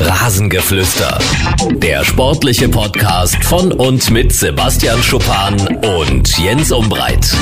Rasengeflüster. Der sportliche Podcast von und mit Sebastian Schuppan und Jens Umbreit.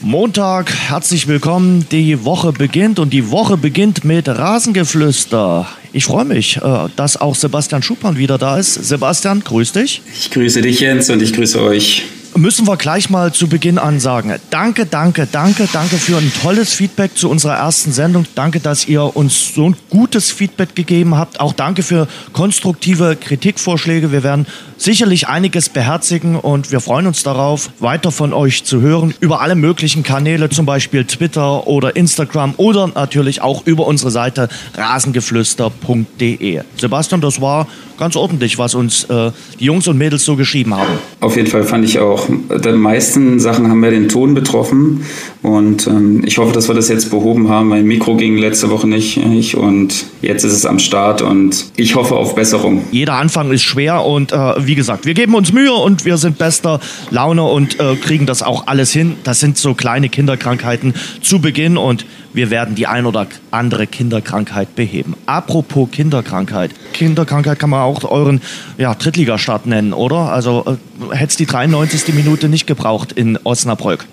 Montag, herzlich willkommen. Die Woche beginnt und die Woche beginnt mit Rasengeflüster. Ich freue mich, äh, dass auch Sebastian Schuppan wieder da ist. Sebastian, grüß dich. Ich grüße dich, Jens, und ich grüße euch müssen wir gleich mal zu Beginn an sagen. Danke, danke, danke, danke für ein tolles Feedback zu unserer ersten Sendung. Danke, dass ihr uns so ein gutes Feedback gegeben habt. Auch danke für konstruktive Kritikvorschläge. Wir werden sicherlich einiges beherzigen und wir freuen uns darauf, weiter von euch zu hören über alle möglichen Kanäle, zum Beispiel Twitter oder Instagram oder natürlich auch über unsere Seite rasengeflüster.de. Sebastian, das war ganz ordentlich, was uns äh, die Jungs und Mädels so geschrieben haben. Auf jeden Fall fand ich auch. Die meisten Sachen haben ja den Ton betroffen und ähm, ich hoffe, dass wir das jetzt behoben haben. Mein Mikro ging letzte Woche nicht, nicht und jetzt ist es am Start und ich hoffe auf Besserung. Jeder Anfang ist schwer und äh, wie gesagt, wir geben uns Mühe und wir sind bester Laune und äh, kriegen das auch alles hin. Das sind so kleine Kinderkrankheiten zu Beginn und wir werden die ein oder andere Kinderkrankheit beheben. Apropos Kinderkrankheit. Kinderkrankheit kann man auch euren ja, Drittligastart nennen, oder? Also äh, hätte es die 93. Minute nicht gebraucht in Osnabrück.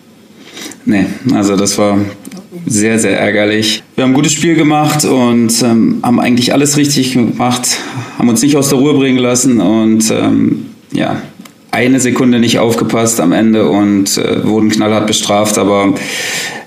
Nee, also das war sehr, sehr ärgerlich. Wir haben ein gutes Spiel gemacht und ähm, haben eigentlich alles richtig gemacht, haben uns nicht aus der Ruhe bringen lassen und ähm, ja, eine Sekunde nicht aufgepasst am Ende und äh, wurden knallhart bestraft. Aber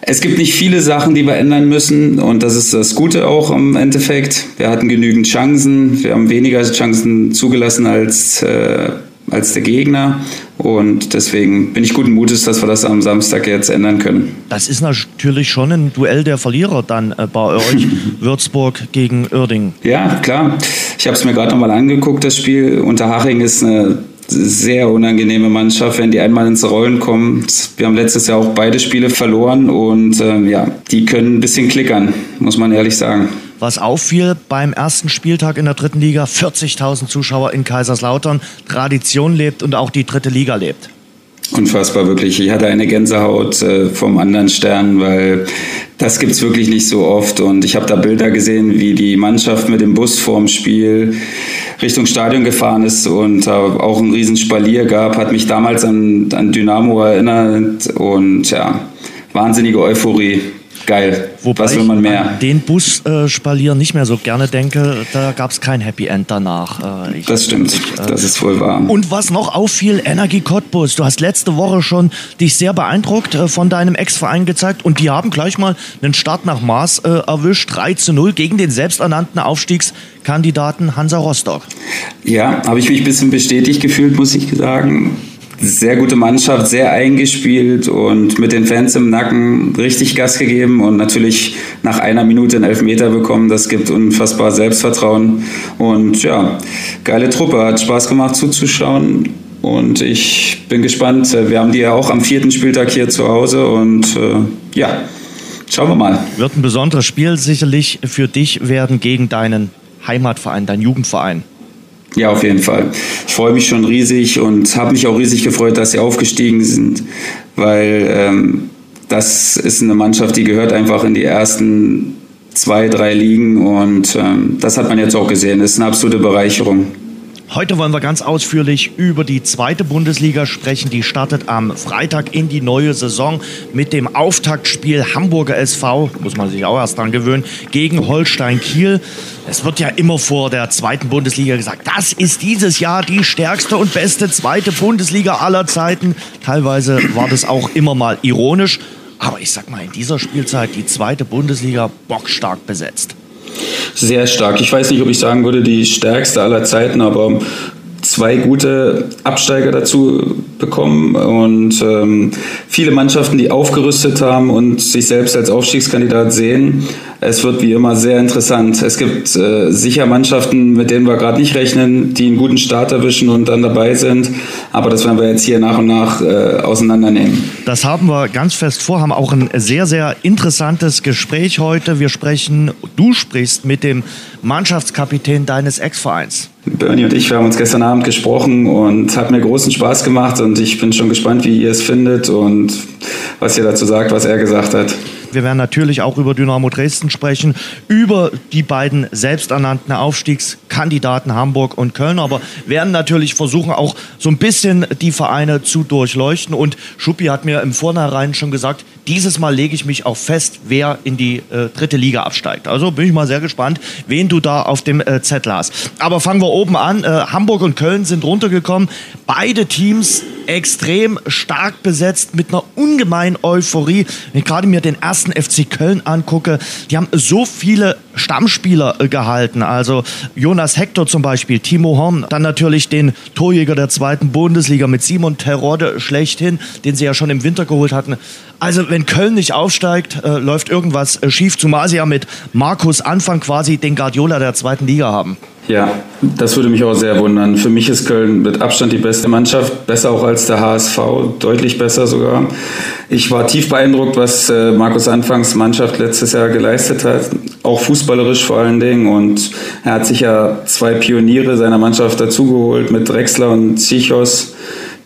es gibt nicht viele Sachen, die wir ändern müssen und das ist das Gute auch im Endeffekt. Wir hatten genügend Chancen, wir haben weniger Chancen zugelassen als äh, als der Gegner. Und deswegen bin ich guten Mutes, dass wir das am Samstag jetzt ändern können. Das ist natürlich schon ein Duell der Verlierer dann äh, bei euch, Würzburg gegen Uerdingen. Ja, klar. Ich habe es mir gerade nochmal angeguckt, das Spiel. Unterhaching ist eine sehr unangenehme Mannschaft, wenn die einmal ins Rollen kommen. Wir haben letztes Jahr auch beide Spiele verloren und äh, ja, die können ein bisschen klickern, muss man ehrlich sagen. Was auffiel beim ersten Spieltag in der dritten Liga, 40.000 Zuschauer in Kaiserslautern. Tradition lebt und auch die dritte Liga lebt. Unfassbar, wirklich. Ich hatte eine Gänsehaut äh, vom anderen Stern, weil das gibt es wirklich nicht so oft. Und ich habe da Bilder gesehen, wie die Mannschaft mit dem Bus vorm Spiel Richtung Stadion gefahren ist und äh, auch ein Riesen gab. Hat mich damals an, an Dynamo erinnert und ja, wahnsinnige Euphorie geil. Wobei Was will man mehr? Ich den Busspalier äh, nicht mehr so gerne denke, da gab es kein Happy End danach. Äh, das stimmt, ich, äh, das ist wohl wahr. Und was noch auffiel, Energie Cottbus. Du hast letzte Woche schon dich sehr beeindruckt äh, von deinem Ex-Verein gezeigt und die haben gleich mal einen Start nach Maß äh, erwischt, 3 zu 0 gegen den selbsternannten Aufstiegskandidaten Hansa Rostock. Ja, habe ich mich ein bisschen bestätigt gefühlt, muss ich sagen sehr gute Mannschaft, sehr eingespielt und mit den Fans im Nacken richtig Gas gegeben und natürlich nach einer Minute einen Elfmeter bekommen. Das gibt unfassbar Selbstvertrauen und ja, geile Truppe, hat Spaß gemacht zuzuschauen und ich bin gespannt. Wir haben die ja auch am vierten Spieltag hier zu Hause und äh, ja, schauen wir mal. Wird ein besonderes Spiel sicherlich für dich werden gegen deinen Heimatverein, deinen Jugendverein. Ja, auf jeden Fall. Ich freue mich schon riesig und habe mich auch riesig gefreut, dass sie aufgestiegen sind, weil ähm, das ist eine Mannschaft, die gehört einfach in die ersten zwei, drei Ligen und ähm, das hat man jetzt auch gesehen. Das ist eine absolute Bereicherung. Heute wollen wir ganz ausführlich über die zweite Bundesliga sprechen. Die startet am Freitag in die neue Saison mit dem Auftaktspiel Hamburger SV, muss man sich auch erst dran gewöhnen, gegen Holstein Kiel. Es wird ja immer vor der zweiten Bundesliga gesagt, das ist dieses Jahr die stärkste und beste zweite Bundesliga aller Zeiten. Teilweise war das auch immer mal ironisch. Aber ich sag mal, in dieser Spielzeit die zweite Bundesliga bockstark besetzt sehr stark. Ich weiß nicht, ob ich sagen würde, die stärkste aller Zeiten, aber zwei gute Absteiger dazu bekommen und ähm, viele Mannschaften, die aufgerüstet haben und sich selbst als Aufstiegskandidat sehen. Es wird wie immer sehr interessant. Es gibt äh, sicher Mannschaften, mit denen wir gerade nicht rechnen, die einen guten Start erwischen und dann dabei sind. Aber das werden wir jetzt hier nach und nach äh, auseinandernehmen. Das haben wir ganz fest vor, haben auch ein sehr, sehr interessantes Gespräch heute. Wir sprechen, du sprichst mit dem Mannschaftskapitän deines Ex-Vereins. Bernie und ich, wir haben uns gestern Abend gesprochen und hat mir großen Spaß gemacht und ich bin schon gespannt, wie ihr es findet und was ihr dazu sagt, was er gesagt hat. Wir werden natürlich auch über Dynamo Dresden sprechen, über die beiden selbsternannten Aufstiegskandidaten Hamburg und Köln, aber werden natürlich versuchen, auch so ein bisschen die Vereine zu durchleuchten. Und Schuppi hat mir im Vornherein schon gesagt, dieses Mal lege ich mich auch fest, wer in die äh, dritte Liga absteigt. Also bin ich mal sehr gespannt, wen du da auf dem äh, Zettel hast. Aber fangen wir oben an. Äh, Hamburg und Köln sind runtergekommen. Beide Teams extrem stark besetzt mit einer ungemeinen Euphorie. Wenn ich gerade mir den ersten FC Köln angucke, die haben so viele Stammspieler äh, gehalten. Also Jonas Hector zum Beispiel, Timo Horn, dann natürlich den Torjäger der zweiten Bundesliga mit Simon Terodde schlechthin, den sie ja schon im Winter geholt hatten. Also wenn Köln nicht aufsteigt, äh, läuft irgendwas äh, schief, zumal sie ja mit Markus Anfang quasi den Guardiola der zweiten Liga haben. Ja, das würde mich auch sehr wundern. Für mich ist Köln mit Abstand die beste Mannschaft, besser auch als der HSV, deutlich besser sogar. Ich war tief beeindruckt, was äh, Markus Anfangs Mannschaft letztes Jahr geleistet hat, auch fußballerisch vor allen Dingen. Und er hat sich ja zwei Pioniere seiner Mannschaft dazugeholt mit Drexler und Zichos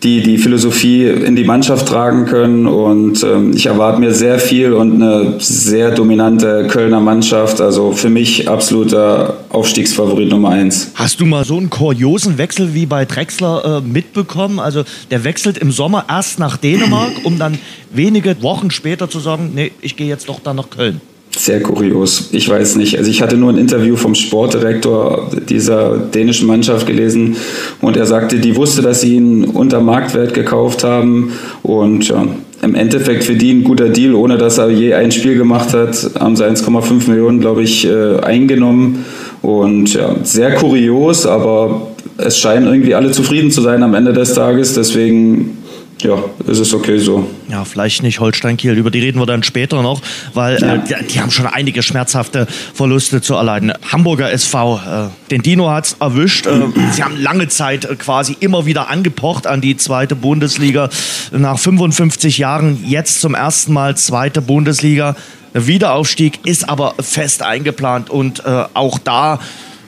die die Philosophie in die Mannschaft tragen können. Und ähm, ich erwarte mir sehr viel und eine sehr dominante Kölner Mannschaft. Also für mich absoluter Aufstiegsfavorit Nummer eins. Hast du mal so einen kuriosen Wechsel wie bei Drexler äh, mitbekommen? Also der wechselt im Sommer erst nach Dänemark, um dann wenige Wochen später zu sagen, nee, ich gehe jetzt doch dann nach Köln. Sehr kurios. Ich weiß nicht. Also ich hatte nur ein Interview vom Sportdirektor dieser dänischen Mannschaft gelesen und er sagte, die wusste, dass sie ihn unter Marktwert gekauft haben und ja, im Endeffekt für die ein guter Deal, ohne dass er je ein Spiel gemacht hat, haben sie 1,5 Millionen, glaube ich, äh, eingenommen und ja, sehr kurios, aber es scheinen irgendwie alle zufrieden zu sein am Ende des Tages. Deswegen ja, es ist okay so. Ja, vielleicht nicht Holstein-Kiel, über die reden wir dann später noch, weil ja. äh, die, die, haben schon einige schmerzhafte Verluste zu erleiden. Hamburger SV, äh, den Dino hat es erwischt. Äh, sie haben lange Zeit äh, quasi immer wieder angepocht an die zweite Bundesliga. Nach 55 Jahren jetzt zum ersten Mal zweite Bundesliga. Wiederaufstieg ist aber fest eingeplant und äh, auch da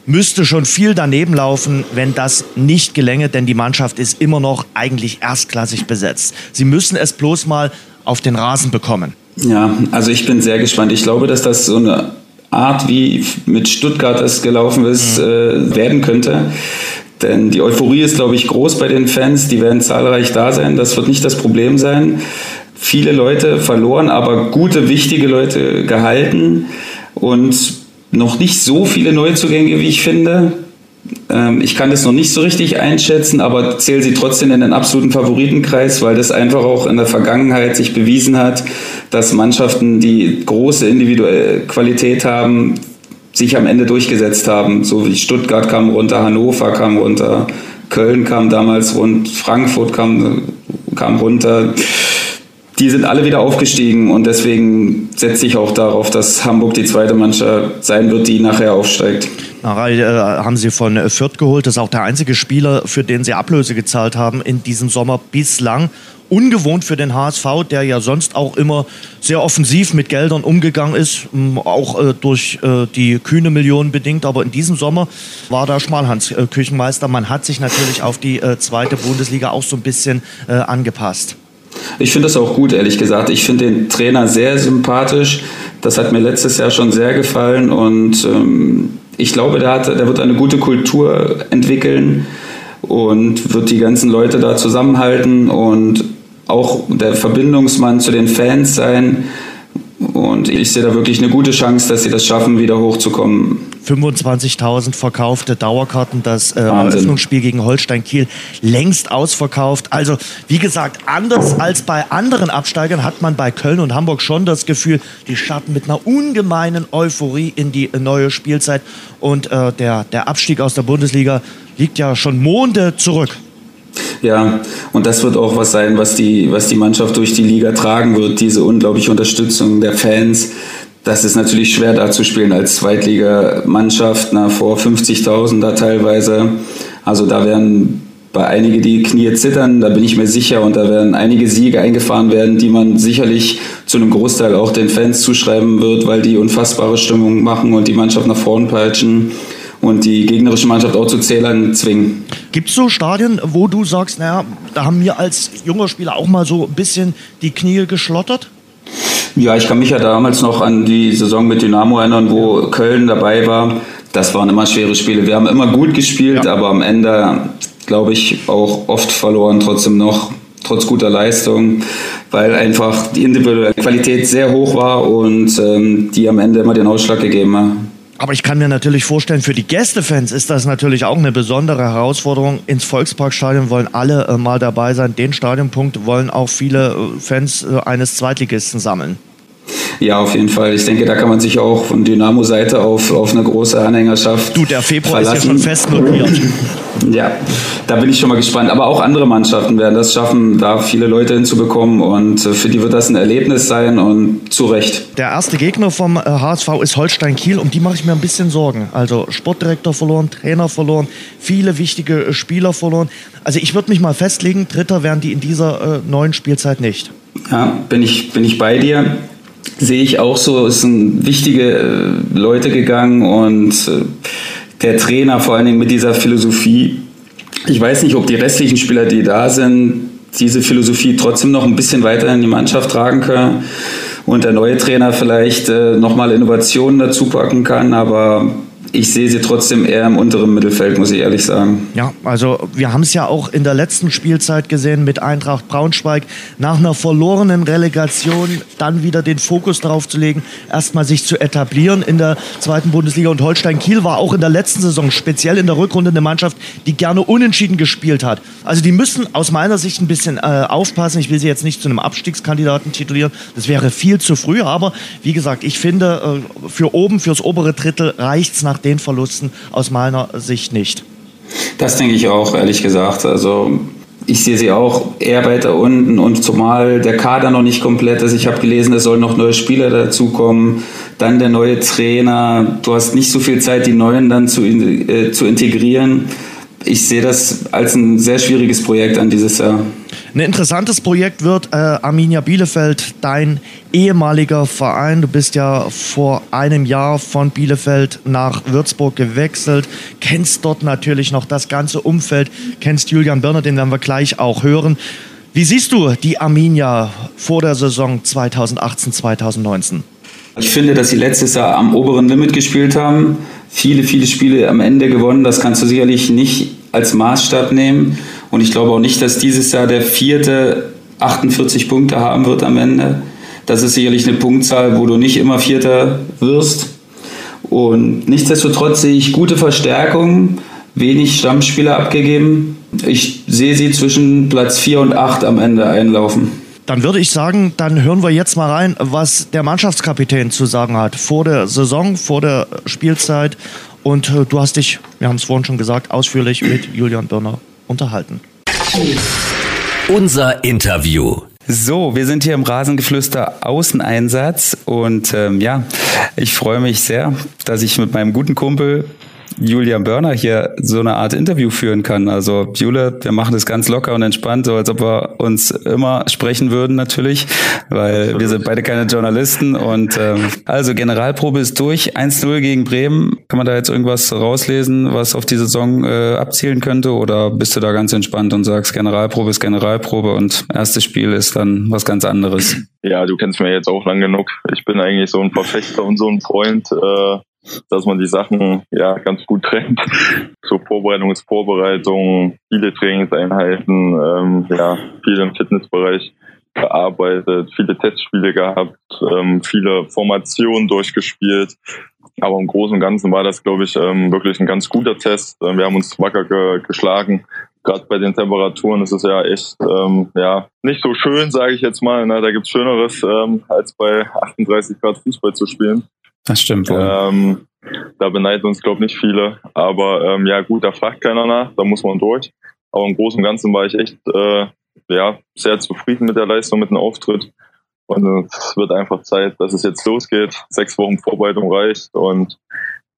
müsste schon viel daneben laufen, wenn das nicht gelänge, denn die Mannschaft ist immer noch eigentlich erstklassig besetzt. Sie müssen es bloß mal auf den Rasen bekommen. Ja, also ich bin sehr gespannt. Ich glaube, dass das so eine Art, wie mit Stuttgart es gelaufen ist, mhm. äh, werden könnte. Denn die Euphorie ist, glaube ich, groß bei den Fans. Die werden zahlreich da sein. Das wird nicht das Problem sein. Viele Leute verloren, aber gute, wichtige Leute gehalten. Und noch nicht so viele Neuzugänge, wie ich finde. Ähm, ich kann das noch nicht so richtig einschätzen, aber zähle sie trotzdem in den absoluten Favoritenkreis, weil das einfach auch in der Vergangenheit sich bewiesen hat, dass Mannschaften, die große individuelle Qualität haben, sich am Ende durchgesetzt haben. So wie Stuttgart kam runter, Hannover kam runter, Köln kam damals rund, Frankfurt kam, kam runter die sind alle wieder aufgestiegen und deswegen setze ich auch darauf, dass Hamburg die zweite Mannschaft sein wird, die nachher aufsteigt. Narei äh, haben sie von Fürth geholt. Das ist auch der einzige Spieler, für den sie Ablöse gezahlt haben in diesem Sommer bislang. Ungewohnt für den HSV, der ja sonst auch immer sehr offensiv mit Geldern umgegangen ist, auch äh, durch äh, die kühne Millionen bedingt. Aber in diesem Sommer war da Schmalhans äh, Küchenmeister. Man hat sich natürlich auf die äh, zweite Bundesliga auch so ein bisschen äh, angepasst. Ich finde das auch gut, ehrlich gesagt. Ich finde den Trainer sehr sympathisch. Das hat mir letztes Jahr schon sehr gefallen und ähm, ich glaube, der, hat, der wird eine gute Kultur entwickeln und wird die ganzen Leute da zusammenhalten und auch der Verbindungsmann zu den Fans sein. Und ich sehe da wirklich eine gute Chance, dass sie das schaffen, wieder hochzukommen. 25.000 verkaufte Dauerkarten, das äh, Eröffnungsspiel gegen Holstein Kiel längst ausverkauft. Also wie gesagt, anders als bei anderen Absteigern hat man bei Köln und Hamburg schon das Gefühl, die starten mit einer ungemeinen Euphorie in die neue Spielzeit und äh, der, der Abstieg aus der Bundesliga liegt ja schon Monde zurück. Ja, und das wird auch was sein, was die, was die Mannschaft durch die Liga tragen wird, diese unglaubliche Unterstützung der Fans. Das ist natürlich schwer da zu spielen als Zweitligamannschaft, na, vor 50.000 da teilweise. Also da werden bei einige die Knie zittern, da bin ich mir sicher, und da werden einige Siege eingefahren werden, die man sicherlich zu einem Großteil auch den Fans zuschreiben wird, weil die unfassbare Stimmung machen und die Mannschaft nach vorn peitschen und die gegnerische Mannschaft auch zu Zählern zwingen. Gibt es so Stadien, wo du sagst, naja, da haben wir als junger Spieler auch mal so ein bisschen die Knie geschlottert? Ja, ich kann mich ja damals noch an die Saison mit Dynamo erinnern, wo Köln dabei war. Das waren immer schwere Spiele. Wir haben immer gut gespielt, ja. aber am Ende, glaube ich, auch oft verloren, trotzdem noch, trotz guter Leistung, weil einfach die individuelle Qualität sehr hoch war und ähm, die am Ende immer den Ausschlag gegeben hat. Aber ich kann mir natürlich vorstellen, für die Gästefans ist das natürlich auch eine besondere Herausforderung. Ins Volksparkstadion wollen alle äh, mal dabei sein. Den Stadionpunkt wollen auch viele äh, Fans äh, eines Zweitligisten sammeln. Ja, auf jeden Fall. Ich denke, da kann man sich auch von Dynamo-Seite auf, auf eine große Anhängerschaft. Du, der Februar verlassen. ist ja schon fest notiert. Ja, da bin ich schon mal gespannt. Aber auch andere Mannschaften werden das schaffen, da viele Leute hinzubekommen. Und äh, für die wird das ein Erlebnis sein und zu Recht. Der erste Gegner vom HSV äh, ist Holstein Kiel. Um die mache ich mir ein bisschen Sorgen. Also Sportdirektor verloren, Trainer verloren, viele wichtige äh, Spieler verloren. Also ich würde mich mal festlegen, Dritter werden die in dieser neuen Spielzeit nicht. Ja, bin ich, bin ich bei dir sehe ich auch so, es sind wichtige äh, Leute gegangen und äh, der Trainer vor allen Dingen mit dieser Philosophie. Ich weiß nicht, ob die restlichen Spieler, die da sind, diese Philosophie trotzdem noch ein bisschen weiter in die Mannschaft tragen können und der neue Trainer vielleicht äh, nochmal Innovationen dazu packen kann, aber ich sehe sie trotzdem eher im unteren Mittelfeld, muss ich ehrlich sagen. Ja, also wir haben es ja auch in der letzten Spielzeit gesehen mit Eintracht Braunschweig. Nach einer verlorenen Relegation dann wieder den Fokus darauf zu legen, erstmal sich zu etablieren in der zweiten Bundesliga. Und Holstein Kiel war auch in der letzten Saison, speziell in der Rückrunde, eine Mannschaft, die gerne unentschieden gespielt hat. Also die müssen aus meiner Sicht ein bisschen äh, aufpassen. Ich will sie jetzt nicht zu einem Abstiegskandidaten titulieren. Das wäre viel zu früh. Aber wie gesagt, ich finde, äh, für oben, fürs obere Drittel reicht es nach den Verlusten aus meiner Sicht nicht. Das denke ich auch, ehrlich gesagt. Also ich sehe sie auch eher weiter unten und zumal der Kader noch nicht komplett ist. Ich habe gelesen, es sollen noch neue Spieler dazukommen, dann der neue Trainer. Du hast nicht so viel Zeit, die neuen dann zu, äh, zu integrieren. Ich sehe das als ein sehr schwieriges Projekt an dieses Jahr. Ein interessantes Projekt wird äh, Arminia Bielefeld, dein ehemaliger Verein. Du bist ja vor einem Jahr von Bielefeld nach Würzburg gewechselt, kennst dort natürlich noch das ganze Umfeld, kennst Julian Birner, den werden wir gleich auch hören. Wie siehst du die Arminia vor der Saison 2018, 2019? Ich finde, dass sie letztes Jahr am oberen Limit gespielt haben, viele, viele Spiele am Ende gewonnen. Das kannst du sicherlich nicht als Maßstab nehmen. Und ich glaube auch nicht, dass dieses Jahr der vierte 48 Punkte haben wird am Ende. Das ist sicherlich eine Punktzahl, wo du nicht immer Vierter wirst. Und nichtsdestotrotz sehe ich gute Verstärkungen, wenig Stammspieler abgegeben. Ich sehe sie zwischen Platz 4 und 8 am Ende einlaufen. Dann würde ich sagen, dann hören wir jetzt mal rein, was der Mannschaftskapitän zu sagen hat vor der Saison, vor der Spielzeit. Und äh, du hast dich, wir haben es vorhin schon gesagt, ausführlich mit Julian Birner unterhalten. Unser Interview. So, wir sind hier im Rasengeflüster Außeneinsatz und ähm, ja, ich freue mich sehr, dass ich mit meinem guten Kumpel Julian Börner hier so eine Art Interview führen kann. Also Jule, wir machen das ganz locker und entspannt, so als ob wir uns immer sprechen würden natürlich, weil wir sind beide keine Journalisten und ähm, also Generalprobe ist durch, 1-0 gegen Bremen. Kann man da jetzt irgendwas rauslesen, was auf die Saison äh, abzielen könnte oder bist du da ganz entspannt und sagst, Generalprobe ist Generalprobe und erstes Spiel ist dann was ganz anderes? Ja, du kennst mich jetzt auch lang genug. Ich bin eigentlich so ein Verfechter und so ein Freund, äh, dass man die Sachen ja ganz gut trennt. Zur Vorbereitung ist Vorbereitung, viele Trainingseinheiten, ähm, ja, viel im Fitnessbereich gearbeitet, viele Testspiele gehabt, ähm, viele Formationen durchgespielt. Aber im Großen und Ganzen war das, glaube ich, ähm, wirklich ein ganz guter Test. Ähm, wir haben uns wacker ge geschlagen. Gerade bei den Temperaturen ist es ja echt ähm, ja nicht so schön, sage ich jetzt mal. Ne? Da gibt's Schöneres, ähm, als bei 38 Grad Fußball zu spielen. Das stimmt wohl. Ähm, da beneiden uns, glaube ich, nicht viele. Aber ähm, ja, gut, da fragt keiner nach, da muss man durch. Aber im Großen und Ganzen war ich echt äh, ja, sehr zufrieden mit der Leistung, mit dem Auftritt. Und es wird einfach Zeit, dass es jetzt losgeht. Sechs Wochen Vorbereitung reicht und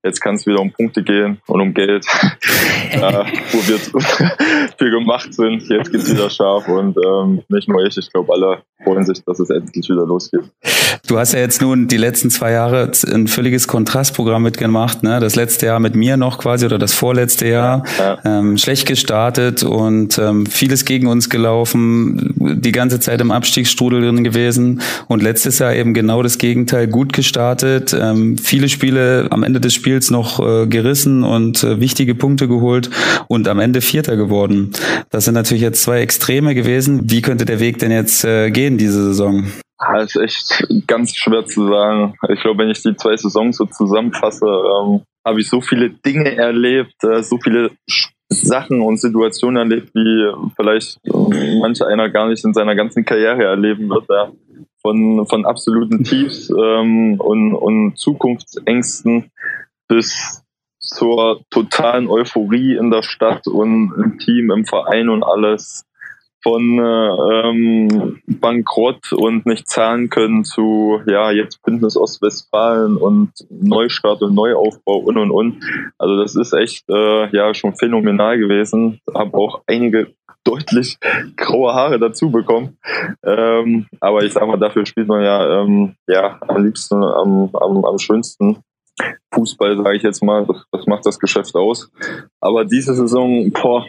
jetzt kann es wieder um Punkte gehen und um Geld, ja, wo wir für gemacht sind. Jetzt geht's wieder scharf und ähm, nicht nur ich, ich glaube alle freuen sich, dass es endlich wieder losgeht. Du hast ja jetzt nun die letzten zwei Jahre ein völliges Kontrastprogramm mitgemacht. Ne? Das letzte Jahr mit mir noch quasi oder das vorletzte Jahr ja. ähm, schlecht gestartet und ähm, vieles gegen uns gelaufen, die ganze Zeit im Abstiegsstrudel drin gewesen und letztes Jahr eben genau das Gegenteil, gut gestartet, ähm, viele Spiele am Ende des Spiels noch äh, gerissen und äh, wichtige Punkte geholt und am Ende Vierter geworden. Das sind natürlich jetzt zwei Extreme gewesen. Wie könnte der Weg denn jetzt äh, gehen diese Saison? Das ist echt ganz schwer zu sagen. Ich glaube, wenn ich die zwei Saisons so zusammenfasse, ähm, habe ich so viele Dinge erlebt, äh, so viele Sachen und Situationen erlebt, wie vielleicht manch einer gar nicht in seiner ganzen Karriere erleben wird. Ja. Von, von absoluten Tiefs ähm, und, und Zukunftsängsten bis zur totalen Euphorie in der Stadt und im Team, im Verein und alles von äh, ähm, Bankrott und nicht zahlen können zu, ja, jetzt Bündnis Ostwestfalen und Neustart und Neuaufbau und und und. Also das ist echt äh, ja schon phänomenal gewesen. Habe auch einige deutlich graue Haare dazu bekommen. Ähm, aber ich sag mal, dafür spielt man ja, ähm, ja am liebsten, am, am, am schönsten. Fußball, sage ich jetzt mal, das, das macht das Geschäft aus. Aber diese Saison, boah,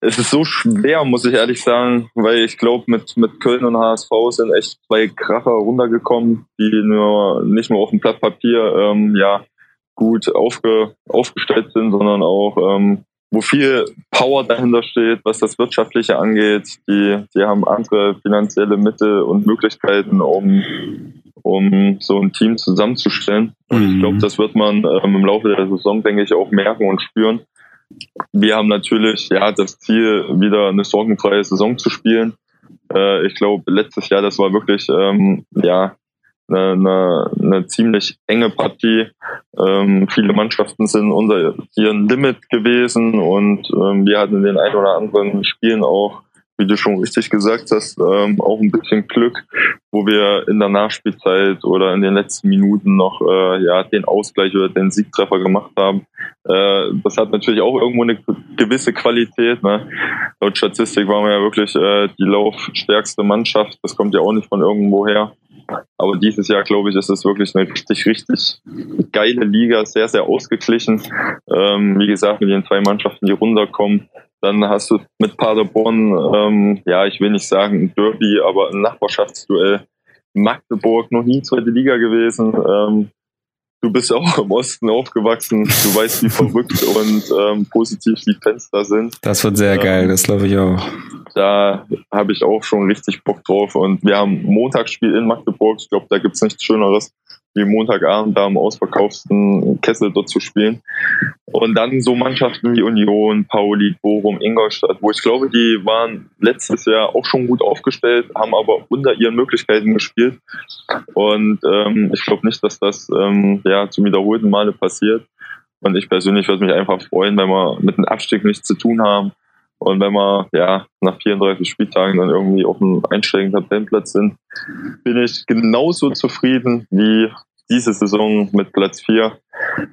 es ist so schwer, muss ich ehrlich sagen, weil ich glaube, mit, mit Köln und HSV sind echt zwei Kracher runtergekommen, die nur nicht nur auf dem Blatt Papier ähm, ja, gut aufge, aufgestellt sind, sondern auch ähm, wo viel Power dahinter steht, was das Wirtschaftliche angeht. Die, die haben andere finanzielle Mittel und Möglichkeiten, um, um so ein Team zusammenzustellen. Und ich glaube, mhm. das wird man ähm, im Laufe der Saison, denke ich, auch merken und spüren. Wir haben natürlich ja das Ziel, wieder eine sorgenfreie Saison zu spielen. Äh, ich glaube, letztes Jahr, das war wirklich ähm, ja eine, eine, eine ziemlich enge Partie. Ähm, viele Mannschaften sind unter ihrem Limit gewesen und ähm, wir hatten in den ein oder anderen Spielen auch wie du schon richtig gesagt hast, ähm, auch ein bisschen Glück, wo wir in der Nachspielzeit oder in den letzten Minuten noch äh, ja den Ausgleich oder den Siegtreffer gemacht haben. Äh, das hat natürlich auch irgendwo eine gewisse Qualität. Ne? Laut Statistik waren wir ja wirklich äh, die laufstärkste Mannschaft. Das kommt ja auch nicht von irgendwo her. Aber dieses Jahr, glaube ich, ist es wirklich eine richtig, richtig geile Liga, sehr, sehr ausgeglichen. Ähm, wie gesagt, mit den zwei Mannschaften, die runterkommen. Dann hast du mit Paderborn, ähm, ja, ich will nicht sagen ein Derby, aber ein Nachbarschaftsduell. Magdeburg noch nie zweite Liga gewesen. Ähm, du bist auch im Osten aufgewachsen. Du weißt, wie verrückt und ähm, positiv die Fenster sind. Das wird sehr ähm, geil, das glaube ich auch. Da habe ich auch schon richtig Bock drauf. Und wir haben Montagsspiel in Magdeburg. Ich glaube, da gibt es nichts Schöneres wie Montagabend da im ausverkauften Kessel dort zu spielen. Und dann so Mannschaften wie Union, Pauli, Bochum, Ingolstadt, wo ich glaube, die waren letztes Jahr auch schon gut aufgestellt, haben aber unter ihren Möglichkeiten gespielt. Und ähm, ich glaube nicht, dass das ähm, ja zum wiederholten Male passiert. Und ich persönlich würde mich einfach freuen, wenn wir mit dem Abstieg nichts zu tun haben. Und wenn wir ja nach 34 Spieltagen dann irgendwie auf einem einsteigenden Tabellenplatz sind, bin ich genauso zufrieden wie diese Saison mit Platz 4.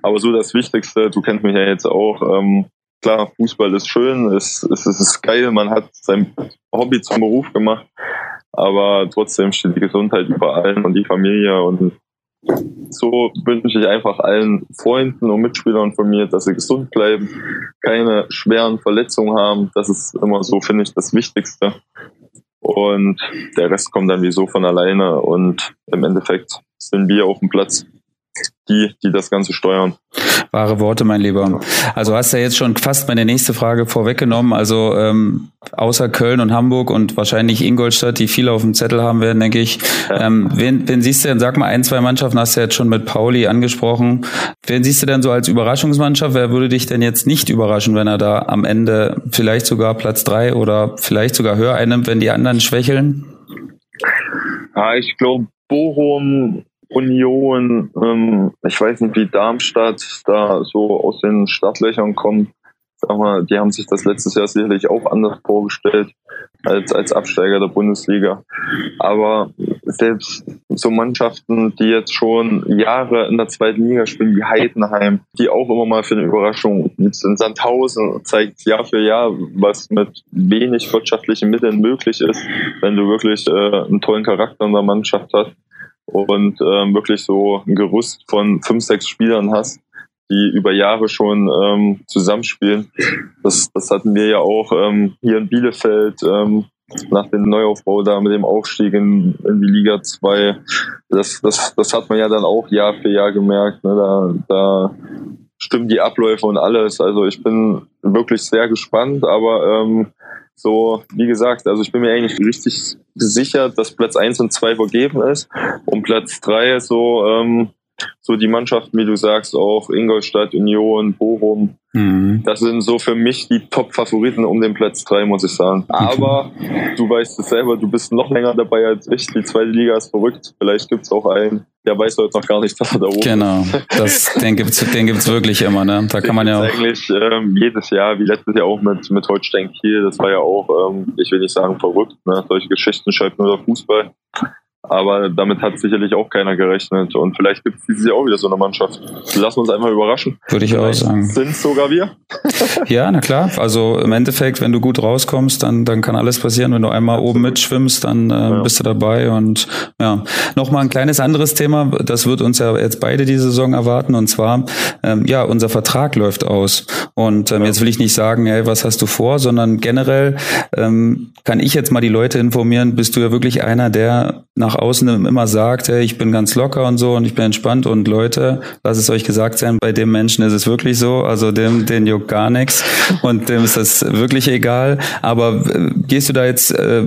Aber so das Wichtigste, du kennst mich ja jetzt auch, ähm, klar, Fußball ist schön, es, es, es ist geil, man hat sein Hobby zum Beruf gemacht, aber trotzdem steht die Gesundheit über allen und die Familie und so wünsche ich einfach allen Freunden und Mitspielern von mir, dass sie gesund bleiben, keine schweren Verletzungen haben. Das ist immer so, finde ich, das Wichtigste. Und der Rest kommt dann wie so von alleine und im Endeffekt sind wir auf dem Platz die, die das Ganze steuern. Wahre Worte, mein Lieber. Also hast du ja jetzt schon fast meine nächste Frage vorweggenommen. Also ähm, außer Köln und Hamburg und wahrscheinlich Ingolstadt, die viele auf dem Zettel haben werden, denke ich. Ähm, wen, wen siehst du denn, sag mal, ein, zwei Mannschaften hast du jetzt schon mit Pauli angesprochen. Wen siehst du denn so als Überraschungsmannschaft? Wer würde dich denn jetzt nicht überraschen, wenn er da am Ende vielleicht sogar Platz drei oder vielleicht sogar höher einnimmt, wenn die anderen schwächeln? Ja, ich glaube, Bochum Union, ähm, ich weiß nicht, wie Darmstadt da so aus den Startlöchern kommt. mal, die haben sich das letztes Jahr sicherlich auch anders vorgestellt als, als Absteiger der Bundesliga. Aber selbst so Mannschaften, die jetzt schon Jahre in der zweiten Liga spielen, wie Heidenheim, die auch immer mal für eine Überraschung sind. Sandhausen zeigt Jahr für Jahr, was mit wenig wirtschaftlichen Mitteln möglich ist, wenn du wirklich äh, einen tollen Charakter in der Mannschaft hast und äh, wirklich so ein Gerüst von fünf, sechs Spielern hast, die über Jahre schon ähm, zusammenspielen. Das, das hatten wir ja auch ähm, hier in Bielefeld ähm, nach dem Neuaufbau da mit dem Aufstieg in, in die Liga 2. Das, das, das hat man ja dann auch Jahr für Jahr gemerkt. Ne? Da, da stimmen die Abläufe und alles. Also ich bin wirklich sehr gespannt, aber ähm, so, wie gesagt, also ich bin mir eigentlich richtig sicher, dass Platz 1 und 2 vergeben ist. Und Platz 3 so ähm, so die Mannschaften, wie du sagst, auch Ingolstadt, Union, Bochum, mhm. das sind so für mich die Top-Favoriten um den Platz drei, muss ich sagen. Aber du weißt es selber, du bist noch länger dabei als ich. Die zweite Liga ist verrückt. Vielleicht gibt es auch einen, der weiß heute noch gar nicht, dass er da oben genau. ist. Genau, den den gibt's wirklich immer. Ne? Da den kann man ja auch eigentlich ähm, jedes Jahr, wie letztes Jahr auch mit mit Holstein Kiel. Das war ja auch, ähm, ich will nicht sagen verrückt. Ne? Solche Geschichten schreibt nur der Fußball. Aber damit hat sicherlich auch keiner gerechnet. Und vielleicht gibt es dieses Jahr auch wieder so eine Mannschaft. Lassen wir uns einmal überraschen. Würde ich auch sagen. Sind sogar wir? ja, na klar. Also im Endeffekt, wenn du gut rauskommst, dann, dann kann alles passieren. Wenn du einmal oben mitschwimmst, dann äh, ja. bist du dabei. Und ja, nochmal ein kleines anderes Thema. Das wird uns ja jetzt beide die Saison erwarten. Und zwar, ähm, ja, unser Vertrag läuft aus. Und ähm, ja. jetzt will ich nicht sagen, hey, was hast du vor, sondern generell ähm, kann ich jetzt mal die Leute informieren, bist du ja wirklich einer, der nach außen immer sagt, hey, ich bin ganz locker und so und ich bin entspannt und Leute, lass es euch gesagt sein, bei dem Menschen ist es wirklich so, also dem, den juckt gar nichts und dem ist das wirklich egal. Aber äh, gehst du da jetzt, äh,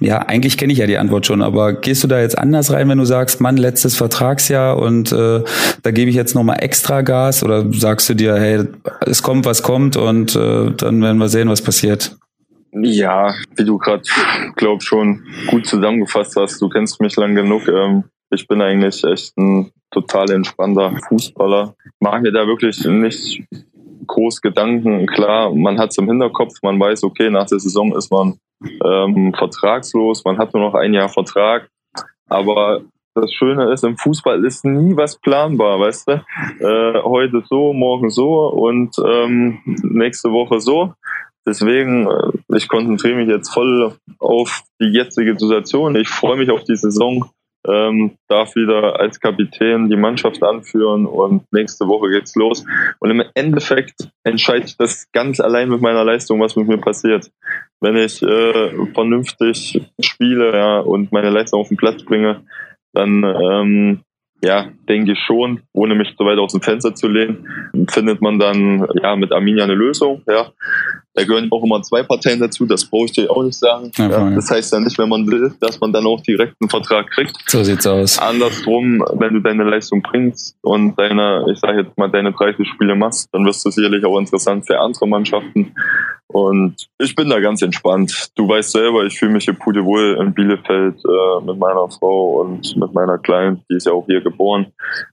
ja, eigentlich kenne ich ja die Antwort schon, aber gehst du da jetzt anders rein, wenn du sagst, Mann, letztes Vertragsjahr und äh, da gebe ich jetzt nochmal extra Gas oder sagst du dir, hey, es kommt, was kommt und äh, dann werden wir sehen, was passiert? Ja, wie du gerade, glaub schon gut zusammengefasst hast. Du kennst mich lang genug. Ähm, ich bin eigentlich echt ein total entspannter Fußballer. Mag mir da wirklich nicht groß Gedanken. Klar, man hat es im Hinterkopf, man weiß, okay, nach der Saison ist man ähm, vertragslos, man hat nur noch ein Jahr Vertrag. Aber das Schöne ist, im Fußball ist nie was planbar, weißt du? Äh, heute so, morgen so und ähm, nächste Woche so. Deswegen, äh, ich konzentriere mich jetzt voll auf die jetzige Situation. Ich freue mich auf die Saison, ähm, darf wieder als Kapitän die Mannschaft anführen und nächste Woche geht's los. Und im Endeffekt entscheide ich das ganz allein mit meiner Leistung, was mit mir passiert. Wenn ich äh, vernünftig spiele ja, und meine Leistung auf den Platz bringe, dann ähm, ja, denke ich schon, ohne mich so weit aus dem Fenster zu lehnen, findet man dann ja mit Arminia eine Lösung. Ja, da gehören auch immer zwei Parteien dazu, das brauche ich dir auch nicht sagen. Ja, ja, das heißt ja nicht, wenn man will, dass man dann auch direkt einen Vertrag kriegt. So sieht's aus. Andersrum, wenn du deine Leistung bringst und deine, ich sage jetzt mal, deine 30 Spiele machst, dann wirst du sicherlich auch interessant für andere Mannschaften. Und ich bin da ganz entspannt. Du weißt selber, ich fühle mich hier pudelwohl in Bielefeld äh, mit meiner Frau und mit meiner Kleinen, die ist ja auch hier geboren.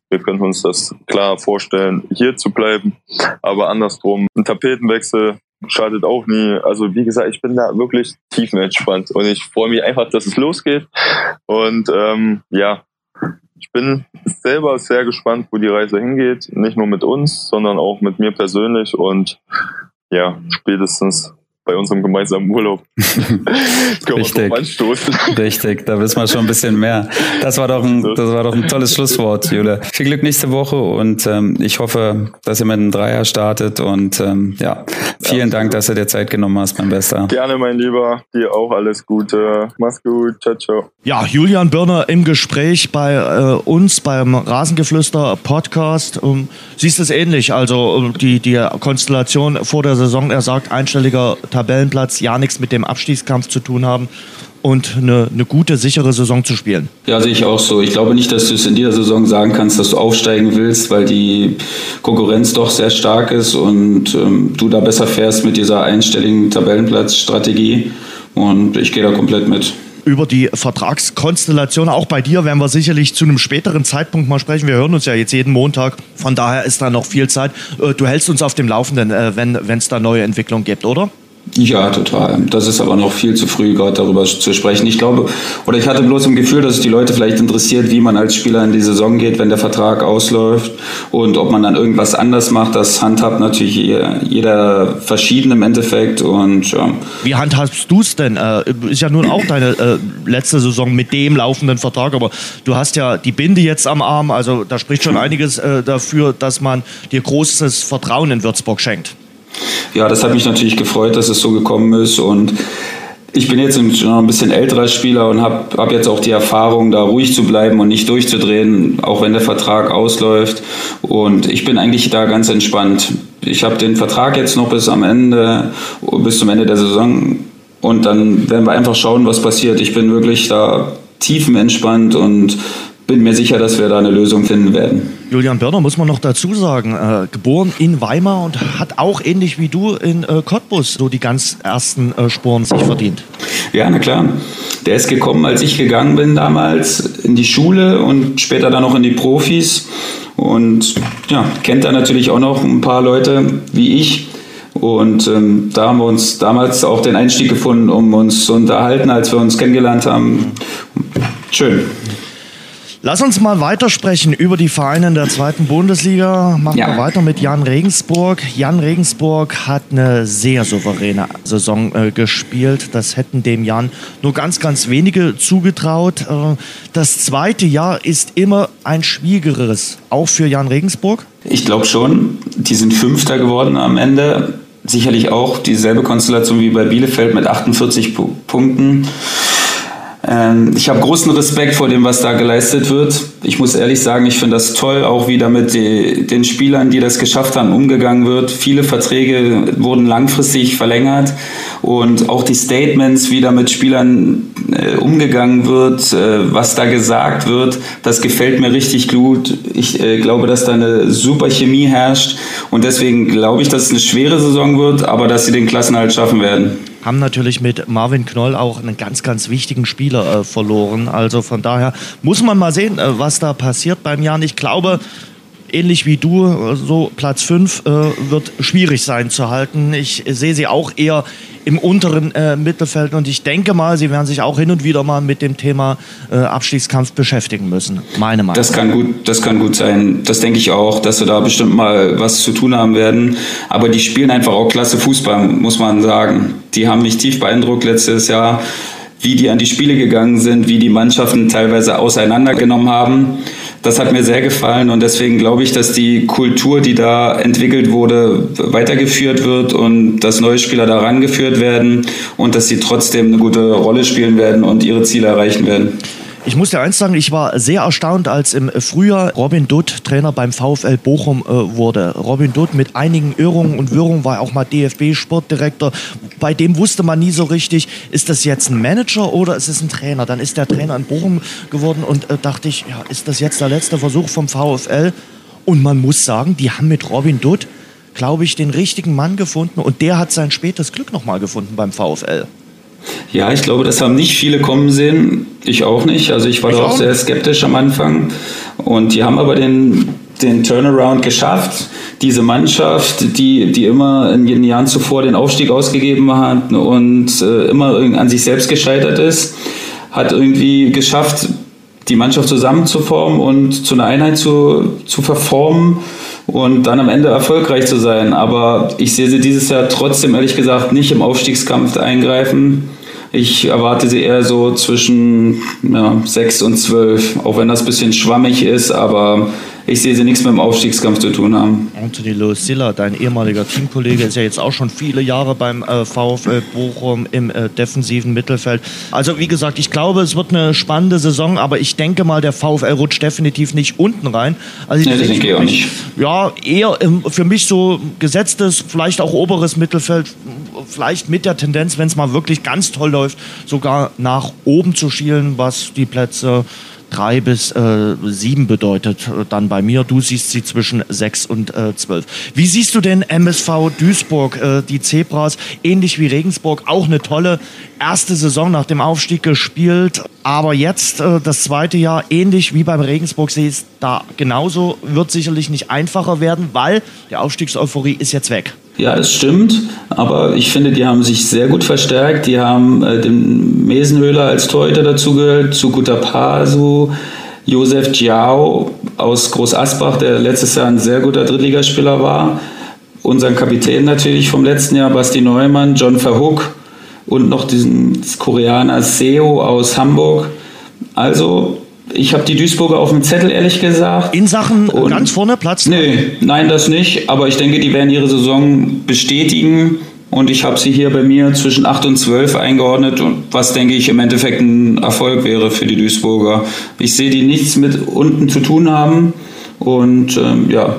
Wir können uns das klar vorstellen, hier zu bleiben. Aber andersrum, ein Tapetenwechsel schadet auch nie. Also wie gesagt, ich bin da wirklich tiefenentspannt und ich freue mich einfach, dass es losgeht. Und ähm, ja, ich bin selber sehr gespannt, wo die Reise hingeht. Nicht nur mit uns, sondern auch mit mir persönlich. Und ja, spätestens bei unserem gemeinsamen Urlaub. Richtig. Richtig, da wissen wir schon ein bisschen mehr. Das war doch ein, das war doch ein tolles Schlusswort, Jule. Viel Glück nächste Woche und ähm, ich hoffe, dass ihr mit einem Dreier startet und ähm, ja, vielen ja, Dank, dass du dir Zeit genommen hast, mein Bester. Gerne, mein Lieber. Dir auch alles Gute. Mach's gut. Ciao, ciao. Ja, Julian Birner im Gespräch bei äh, uns beim Rasengeflüster Podcast. Ähm, siehst es ähnlich, also äh, die, die Konstellation vor der Saison, er sagt einstelliger Tabellenplatz ja nichts mit dem Abstiegskampf zu tun haben und eine, eine gute, sichere Saison zu spielen. Ja, sehe ich auch so. Ich glaube nicht, dass du es in dieser Saison sagen kannst, dass du aufsteigen willst, weil die Konkurrenz doch sehr stark ist und ähm, du da besser fährst mit dieser einstelligen Tabellenplatzstrategie. Und ich gehe da komplett mit. Über die Vertragskonstellation, auch bei dir, werden wir sicherlich zu einem späteren Zeitpunkt mal sprechen. Wir hören uns ja jetzt jeden Montag. Von daher ist da noch viel Zeit. Äh, du hältst uns auf dem Laufenden, äh, wenn es da neue Entwicklungen gibt, oder? Ja, total. Das ist aber noch viel zu früh, gerade darüber zu sprechen. Ich glaube, oder ich hatte bloß im Gefühl, dass es die Leute vielleicht interessiert, wie man als Spieler in die Saison geht, wenn der Vertrag ausläuft und ob man dann irgendwas anders macht. Das handhabt natürlich jeder verschieden im Endeffekt. Und, ja. Wie handhabst du es denn? Äh, ist ja nun auch deine äh, letzte Saison mit dem laufenden Vertrag, aber du hast ja die Binde jetzt am Arm, also da spricht schon einiges äh, dafür, dass man dir großes Vertrauen in Würzburg schenkt ja, das hat mich natürlich gefreut, dass es so gekommen ist und ich bin jetzt schon ein bisschen älterer Spieler und habe hab jetzt auch die Erfahrung, da ruhig zu bleiben und nicht durchzudrehen, auch wenn der Vertrag ausläuft. Und ich bin eigentlich da ganz entspannt. Ich habe den Vertrag jetzt noch bis am Ende, bis zum Ende der Saison. Und dann werden wir einfach schauen, was passiert. Ich bin wirklich da tiefenentspannt und bin mir sicher, dass wir da eine Lösung finden werden. Julian Börner muss man noch dazu sagen, äh, geboren in Weimar und hat auch ähnlich wie du in äh, Cottbus so die ganz ersten äh, Sporen sich verdient. Ja, na klar. Der ist gekommen, als ich gegangen bin damals in die Schule und später dann noch in die Profis und ja, kennt da natürlich auch noch ein paar Leute wie ich. Und ähm, da haben wir uns damals auch den Einstieg gefunden, um uns zu unterhalten, als wir uns kennengelernt haben. Schön. Lass uns mal weitersprechen über die Vereine in der zweiten Bundesliga. Machen ja. wir weiter mit Jan Regensburg. Jan Regensburg hat eine sehr souveräne Saison äh, gespielt. Das hätten dem Jan nur ganz, ganz wenige zugetraut. Äh, das zweite Jahr ist immer ein schwierigeres, auch für Jan Regensburg. Ich glaube schon. Die sind Fünfter geworden am Ende. Sicherlich auch dieselbe Konstellation wie bei Bielefeld mit 48 Punkten. Ähm, ich habe großen Respekt vor dem, was da geleistet wird. Ich muss ehrlich sagen, ich finde das toll, auch wie damit die, den Spielern, die das geschafft haben, umgegangen wird. Viele Verträge wurden langfristig verlängert und auch die Statements, wie da mit Spielern äh, umgegangen wird, äh, was da gesagt wird, das gefällt mir richtig gut. Ich äh, glaube, dass da eine super Chemie herrscht und deswegen glaube ich, dass es eine schwere Saison wird, aber dass sie den Klassenhalt schaffen werden haben natürlich mit Marvin Knoll auch einen ganz, ganz wichtigen Spieler äh, verloren. Also von daher muss man mal sehen, äh, was da passiert beim Jan. Ich glaube, ähnlich wie du, äh, so Platz 5 äh, wird schwierig sein zu halten. Ich sehe sie auch eher im unteren äh, Mittelfeld und ich denke mal, sie werden sich auch hin und wieder mal mit dem Thema äh, Abstiegskampf beschäftigen müssen. Meine Meinung. Das kann gut, das kann gut sein. Das denke ich auch, dass wir da bestimmt mal was zu tun haben werden. Aber die spielen einfach auch klasse Fußball, muss man sagen. Die haben mich tief beeindruckt letztes Jahr wie die an die Spiele gegangen sind, wie die Mannschaften teilweise auseinandergenommen haben. Das hat mir sehr gefallen und deswegen glaube ich, dass die Kultur, die da entwickelt wurde, weitergeführt wird und dass neue Spieler da rangeführt werden und dass sie trotzdem eine gute Rolle spielen werden und ihre Ziele erreichen werden. Ich muss dir eins sagen, ich war sehr erstaunt, als im Frühjahr Robin Dutt Trainer beim VfL Bochum äh, wurde. Robin Dutt mit einigen Irrungen und Wirrungen war auch mal DFB-Sportdirektor. Bei dem wusste man nie so richtig, ist das jetzt ein Manager oder ist es ein Trainer? Dann ist der Trainer in Bochum geworden und äh, dachte ich, ja, ist das jetzt der letzte Versuch vom VfL? Und man muss sagen, die haben mit Robin Dutt, glaube ich, den richtigen Mann gefunden und der hat sein spätes Glück nochmal gefunden beim VfL. Ja, ich glaube, das haben nicht viele kommen sehen. Ich auch nicht. Also ich war ich da auch sehr skeptisch am Anfang. Und die haben aber den, den Turnaround geschafft. Diese Mannschaft, die, die immer in den Jahren zuvor den Aufstieg ausgegeben hat und äh, immer an sich selbst gescheitert ist, hat irgendwie geschafft, die Mannschaft zusammenzuformen und zu einer Einheit zu, zu verformen und dann am Ende erfolgreich zu sein. Aber ich sehe sie dieses Jahr trotzdem ehrlich gesagt nicht im Aufstiegskampf eingreifen. Ich erwarte sie eher so zwischen ja, 6 und 12, auch wenn das ein bisschen schwammig ist, aber ich sehe sie nichts mit dem Aufstiegskampf zu tun haben. Anthony Lucilla, dein ehemaliger Teamkollege, ist ja jetzt auch schon viele Jahre beim äh, VfL Bochum im äh, defensiven Mittelfeld. Also wie gesagt, ich glaube, es wird eine spannende Saison, aber ich denke mal, der VfL rutscht definitiv nicht unten rein. Also ich, nee, denke ich auch nicht. Ja, eher ähm, für mich so gesetztes, vielleicht auch oberes Mittelfeld, vielleicht mit der Tendenz, wenn es mal wirklich ganz toll läuft, sogar nach oben zu schielen, was die Plätze drei bis äh, sieben bedeutet äh, dann bei mir. Du siehst sie zwischen sechs und äh, zwölf. Wie siehst du denn MSV Duisburg, äh, die Zebras, ähnlich wie Regensburg, auch eine tolle erste Saison nach dem Aufstieg gespielt, aber jetzt äh, das zweite Jahr ähnlich wie beim Regensburg sehe ich da genauso, wird sicherlich nicht einfacher werden, weil die Aufstiegseuphorie ist jetzt weg. Ja, es stimmt, aber ich finde, die haben sich sehr gut verstärkt. Die haben äh, den Mesenhöhler als Torhüter dazugehört, zu Guter Pasu, Josef Jiao aus Groß Asbach, der letztes Jahr ein sehr guter Drittligaspieler war. Unseren Kapitän natürlich vom letzten Jahr, Basti Neumann, John Verhook und noch diesen Koreaner Seo aus Hamburg. Also ich habe die Duisburger auf dem Zettel, ehrlich gesagt. In Sachen und ganz vorne Platz? Nee, nein, das nicht. Aber ich denke, die werden ihre Saison bestätigen. Und ich habe sie hier bei mir zwischen 8 und 12 eingeordnet, was denke ich im Endeffekt ein Erfolg wäre für die Duisburger. Ich sehe die nichts mit unten zu tun haben. Und ähm, ja,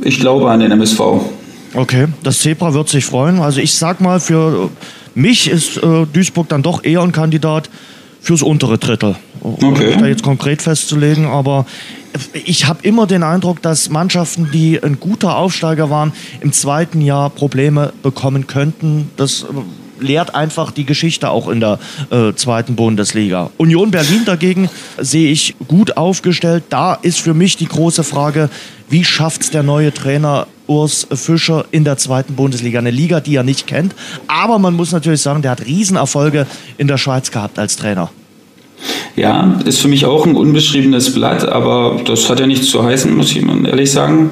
ich glaube an den MSV. Okay, das Zebra wird sich freuen. Also ich sag mal, für mich ist äh, Duisburg dann doch eher ein Kandidat fürs untere Drittel. Okay. Um da jetzt konkret festzulegen, aber ich habe immer den Eindruck, dass Mannschaften, die ein guter Aufsteiger waren, im zweiten Jahr Probleme bekommen könnten. Das äh, lehrt einfach die Geschichte auch in der äh, zweiten Bundesliga. Union Berlin dagegen sehe ich gut aufgestellt. Da ist für mich die große Frage, wie schafft es der neue Trainer Urs Fischer in der zweiten Bundesliga? Eine Liga, die er nicht kennt. Aber man muss natürlich sagen, der hat Riesenerfolge in der Schweiz gehabt als Trainer. Ja, ist für mich auch ein unbeschriebenes Blatt, aber das hat ja nichts zu heißen, muss ich mal ehrlich sagen.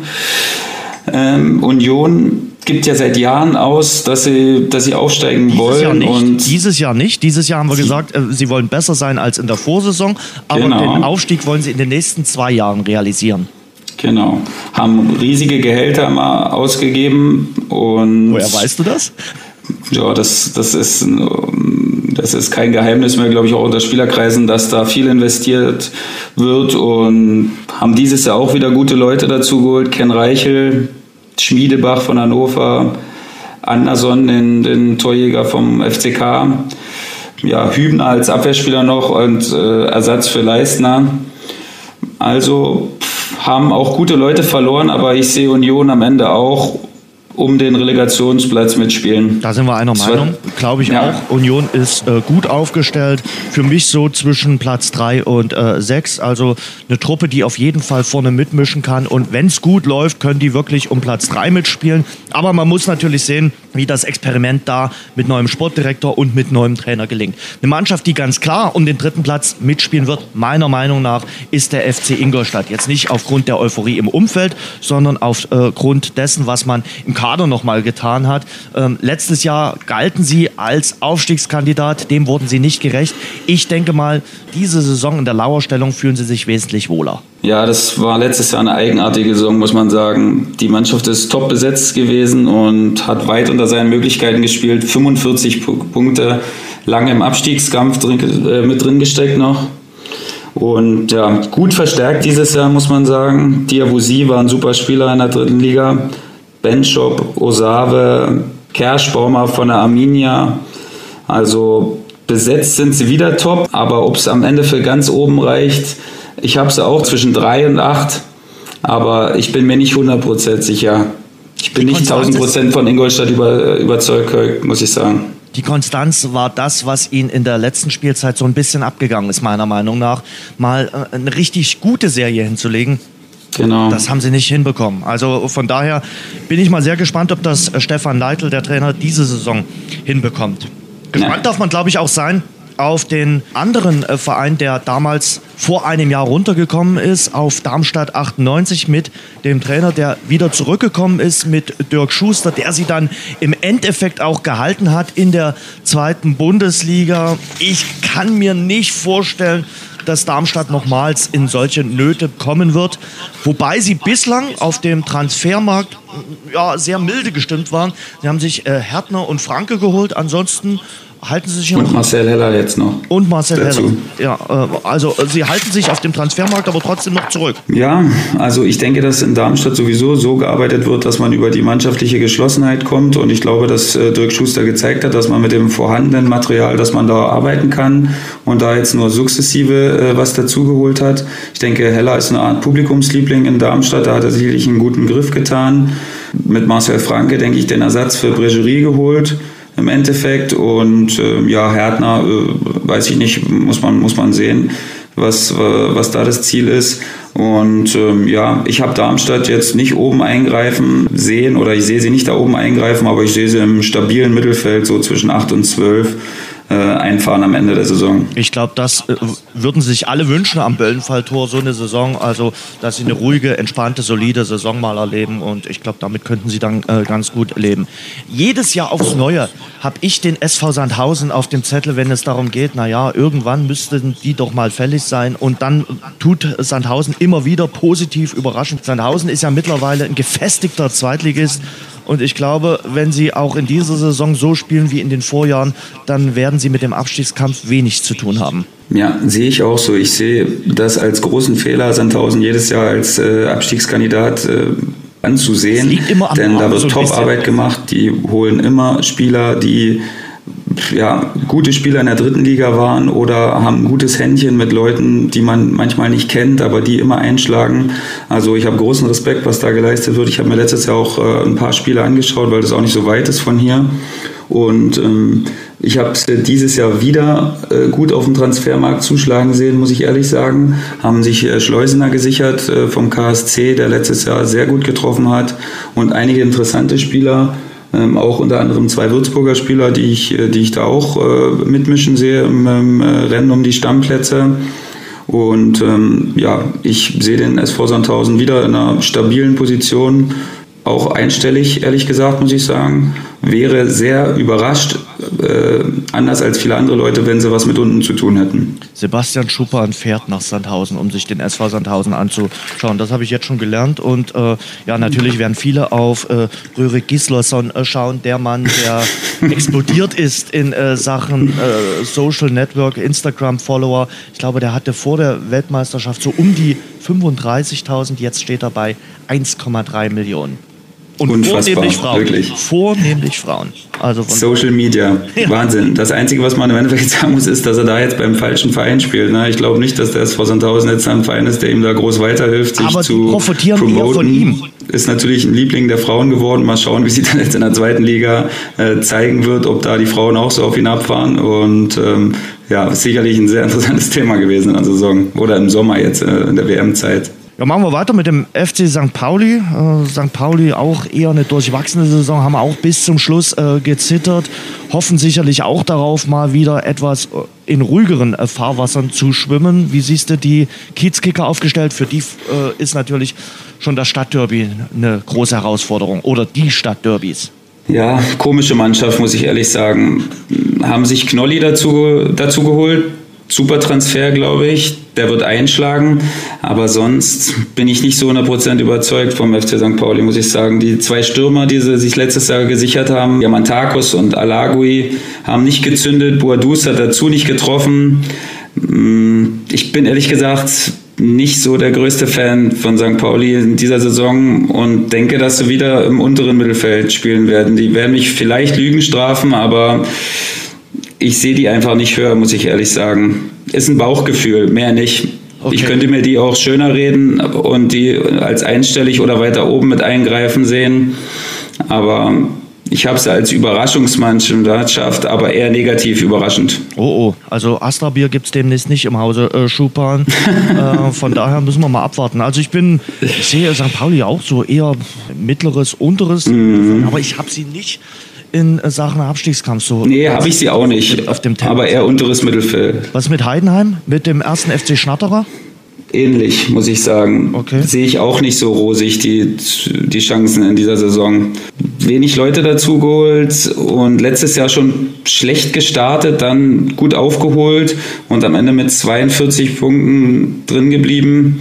Ähm, Union gibt ja seit Jahren aus, dass sie, dass sie aufsteigen Dieses wollen. Jahr nicht. Und Dieses Jahr nicht. Dieses Jahr haben wir gesagt, äh, sie wollen besser sein als in der Vorsaison, aber Genau. den Aufstieg wollen sie in den nächsten zwei Jahren realisieren. Genau. Haben riesige Gehälter mal ausgegeben und Woher weißt du das? ja, das, das ist das ist kein Geheimnis mehr, glaube ich, auch unter Spielerkreisen, dass da viel investiert wird und haben dieses Jahr auch wieder gute Leute dazu geholt. Ken Reichel, Schmiedebach von Hannover, Anderson, den, den Torjäger vom FCK, ja, Hübner als Abwehrspieler noch und äh, Ersatz für Leistner. Also haben auch gute Leute verloren, aber ich sehe Union am Ende auch um den Relegationsplatz mitspielen. Da sind wir einer Meinung, glaube ich Ja. auch. Union ist äh, gut aufgestellt. Für mich so zwischen Platz 3 und äh, 6. Also eine Truppe, die auf jeden Fall vorne mitmischen kann. Und wenn es gut läuft, können die wirklich um Platz 3 mitspielen. Aber man muss natürlich sehen, wie das Experiment da mit neuem Sportdirektor und mit neuem Trainer gelingt. Eine Mannschaft, die ganz klar um den dritten Platz mitspielen wird, meiner Meinung nach, ist der FC Ingolstadt. Jetzt nicht aufgrund der Euphorie im Umfeld, sondern aufgrund dessen, was man im Kader nochmal getan hat. Ähm, letztes Jahr galten sie als Aufstiegskandidat, dem wurden sie nicht gerecht. Ich denke mal, diese Saison in der Lauerstellung fühlen sie sich wesentlich wohler. Ja, das war letztes Jahr eine eigenartige Saison, muss man sagen. Die Mannschaft ist top besetzt gewesen und hat weit unter seinen Möglichkeiten gespielt. 45 Pu- Punkte, lange im Abstiegskampf drin, äh, mit drin gesteckt noch. Und ja, gut verstärkt dieses Jahr, muss man sagen. Diawusi war ein super Spieler in der dritten Liga. Benchop, Osave, Kerschbaumer von der Arminia. Also besetzt sind sie wieder top, aber ob es am Ende für ganz oben reicht, ich habe sie auch zwischen 3 und 8, aber ich bin mir nicht 100% sicher. Ich bin Die nicht Konstanz 1000% von Ingolstadt über, überzeugt, muss ich sagen. Die Konstanz war das, was ihnen in der letzten Spielzeit so ein bisschen abgegangen ist, meiner Meinung nach. Mal äh, eine richtig gute Serie hinzulegen, Genau. Das haben sie nicht hinbekommen. Also von daher bin ich mal sehr gespannt, ob das äh, Stefan Leitl, der Trainer, diese Saison hinbekommt. Gespannt Ja. darf man, glaube ich, auch sein auf den anderen äh, Verein, der damals vor einem Jahr runtergekommen ist, auf Darmstadt 98 mit dem Trainer, der wieder zurückgekommen ist, mit Dirk Schuster, der sie dann im Endeffekt auch gehalten hat in der zweiten Bundesliga. Ich kann mir nicht vorstellen, dass Darmstadt nochmals in solche Nöte kommen wird. Wobei sie bislang auf dem Transfermarkt ja, sehr milde gestimmt waren. Sie haben sich äh, Härtner und Franke geholt. Ansonsten halten Sie sich Und Marcel Heller jetzt noch. Und Marcel dazu. Heller. Ja, äh, also äh, Sie halten sich auf dem Transfermarkt aber trotzdem noch zurück. Ja, also ich denke, dass in Darmstadt sowieso so gearbeitet wird, dass man über die mannschaftliche Geschlossenheit kommt. Und ich glaube, dass äh, Dirk Schuster gezeigt hat, dass man mit dem vorhandenen Material, dass man da arbeiten kann und da jetzt nur sukzessive was dazugeholt hat. Ich denke, Heller ist eine Art Publikumsliebling in Darmstadt. Da hat er sicherlich einen guten Griff getan. Mit Marcel Franke, denke ich, den Ersatz für Bregerie geholt im Endeffekt. Und äh, ja, Härtner, äh, weiß ich nicht, muss man, muss man sehen, was, äh, was da das Ziel ist. Und ähm, ja, ich habe Darmstadt jetzt nicht oben eingreifen sehen oder ich sehe sie nicht da oben eingreifen, aber ich sehe sie im stabilen Mittelfeld, so zwischen 8 und 12 äh, einfahren am Ende der Saison. Ich glaube, das äh, würden sich alle wünschen am Böllenfalltor, so eine Saison. Also, dass sie eine ruhige, entspannte, solide Saison mal erleben. Und ich glaube, damit könnten sie dann äh, ganz gut leben. Jedes Jahr aufs Neue habe ich den SV Sandhausen auf dem Zettel, wenn es darum geht, naja, irgendwann müssten die doch mal fällig sein. Und dann tut Sandhausen immer wieder positiv überraschen. Sandhausen ist ja mittlerweile ein gefestigter Zweitligist. Und ich glaube, wenn sie auch in dieser Saison so spielen wie in den Vorjahren, dann werden sie mit dem Abstiegskampf wenig zu tun haben. Ja, sehe ich auch so. Ich sehe das als großen Fehler, Sandhausen jedes Jahr als äh, Abstiegskandidat äh, anzusehen. denn da wird so Top-Arbeit gemacht. Die holen immer Spieler, die ja, gute Spieler in der dritten Liga waren oder haben ein gutes Händchen mit Leuten, die man manchmal nicht kennt, aber die immer einschlagen. Also ich habe großen Respekt, was da geleistet wird. Ich habe mir letztes Jahr auch äh, ein paar Spiele angeschaut, weil das auch nicht so weit ist von hier. Und ähm, ich habe dieses Jahr wieder äh, gut auf dem Transfermarkt zuschlagen sehen, muss ich ehrlich sagen. Haben sich äh, Schleusener gesichert äh, vom KSC, der letztes Jahr sehr gut getroffen hat. Und einige interessante Spieler ähm, auch unter anderem zwei Würzburger Spieler, die ich, äh, die ich da auch äh, mitmischen sehe im, im äh, Rennen um die Stammplätze. Und ähm, ja, ich sehe den SV Sandhausen wieder in einer stabilen Position, auch einstellig, ehrlich gesagt, muss ich sagen. Wäre sehr überrascht, äh, anders als viele andere Leute, wenn sie was mit unten zu tun hätten. Sebastian Schuppan fährt nach Sandhausen, um sich den SV Sandhausen anzuschauen. Das habe ich jetzt schon gelernt. Und äh, ja, natürlich werden viele auf äh, Rörik Gislason äh, schauen, der Mann, der explodiert ist in äh, Sachen äh, Social Network, Instagram-Follower. Ich glaube, der hatte vor der Weltmeisterschaft so um die 35.000. Jetzt steht er bei 1,3 Millionen. Und Unfassbar, vornehmlich Frauen. Wirklich. Vornehmlich Frauen. Also Social Media, ja. Wahnsinn. Das Einzige, was man im Endeffekt sagen muss, ist, dass er da jetzt beim falschen Verein spielt. Ne? Ich glaube nicht, dass der SV Sandhausen jetzt ein Verein ist, der ihm da groß weiterhilft, sich Aber zu profitieren promoten. von ihm. Ist natürlich ein Liebling der Frauen geworden. Mal schauen, wie sie dann jetzt in der zweiten Liga äh, zeigen wird, ob da die Frauen auch so auf ihn abfahren. Und ähm, ja, sicherlich ein sehr interessantes Thema gewesen in der Saison oder im Sommer jetzt äh, in der WM-Zeit. Ja, machen wir weiter mit dem FC St. Pauli. Äh, St. Pauli auch eher eine durchwachsene Saison, haben auch bis zum Schluss äh, gezittert, hoffen sicherlich auch darauf, mal wieder etwas äh, in ruhigeren äh, Fahrwassern zu schwimmen. Wie siehst du die Kiezkicker aufgestellt? Für die äh, ist natürlich schon das Stadtderby eine große Herausforderung oder die Stadtderbys. Ja, komische Mannschaft, muss ich ehrlich sagen. Haben sich Knolli dazu, dazu geholt, super Transfer, glaube ich. Der wird einschlagen. Aber sonst bin ich nicht so 100% überzeugt vom FC St. Pauli, muss ich sagen. Die zwei Stürmer, die sie sich letztes Jahr gesichert haben, Diamantakos und Alagui, haben nicht gezündet. Boadus hat dazu nicht getroffen. Mm, ich bin ehrlich gesagt nicht so der größte Fan von St. Pauli in dieser Saison und denke, dass sie wieder im unteren Mittelfeld spielen werden. Die werden mich vielleicht Lügen strafen, aber ich sehe die einfach nicht höher, muss ich ehrlich sagen. Ist ein Bauchgefühl, mehr nicht. Okay. Ich könnte mir die auch schöner reden und die als einstellig oder weiter oben mit eingreifen sehen. Aber ich habe sie als Überraschungsmannschaft, aber eher negativ überraschend. Oh, oh. Also Astra-Bier gibt es demnächst nicht im Hause äh, Schupan. äh, von daher müssen wir mal abwarten. Also ich bin, ich sehe St. Pauli auch so eher mittleres, unteres, mhm. aber ich habe sie nicht in Sachen Abstiegskampf so? Nee, habe ich sie auch nicht. Auf dem aber eher unteres Mittelfeld. Was mit Heidenheim? Mit dem ersten FC Schnatterer? Ähnlich, muss ich sagen. Okay. Sehe ich auch nicht so rosig, die, die Chancen in dieser Saison. Wenig Leute dazu geholt und letztes Jahr schon schlecht gestartet, dann gut aufgeholt und am Ende mit 42 Punkten drin geblieben.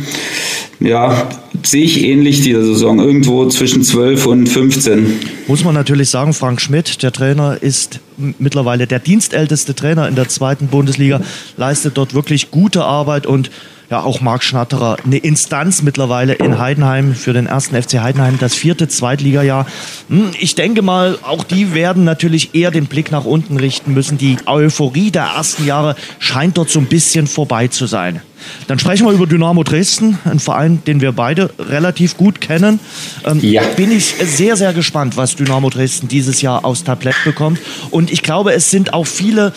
Ja, sehe ich ähnlich diese Saison, irgendwo zwischen 12 und 15. Muss man natürlich sagen, Frank Schmidt, der Trainer, ist mittlerweile der dienstälteste Trainer in der zweiten Bundesliga, leistet dort wirklich gute Arbeit und ja auch Marc Schnatterer, eine Instanz mittlerweile in Heidenheim für den ersten FC Heidenheim, das vierte Zweitligajahr. Hm, ich denke mal, auch die werden natürlich eher den Blick nach unten richten müssen. Die Euphorie der ersten Jahre scheint dort so ein bisschen vorbei zu sein. Dann sprechen wir über Dynamo Dresden, ein Verein, den wir beide relativ gut kennen. Ähm, ja. Bin ich sehr, sehr gespannt, was Dynamo Dresden dieses Jahr aufs Tablett bekommt. Und ich glaube, es sind auch viele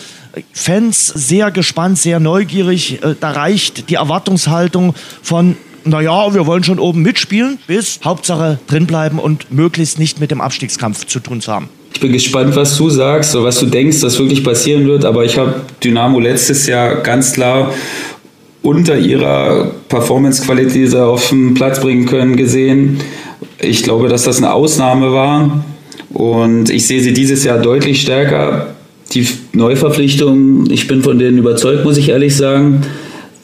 Fans sehr gespannt, sehr neugierig. Äh, da reicht die Erwartungshaltung von naja, wir wollen schon oben mitspielen, bis Hauptsache drinbleiben und möglichst nicht mit dem Abstiegskampf zu tun zu haben. Ich bin gespannt, was du sagst oder was du denkst, was wirklich passieren wird. Aber ich habe Dynamo letztes Jahr ganz klar unter ihrer Performance-Qualität, die sie auf den Platz bringen können, gesehen. Ich glaube, dass das eine Ausnahme war. Und ich sehe sie dieses Jahr deutlich stärker die Neuverpflichtung, ich bin von denen überzeugt, muss ich ehrlich sagen.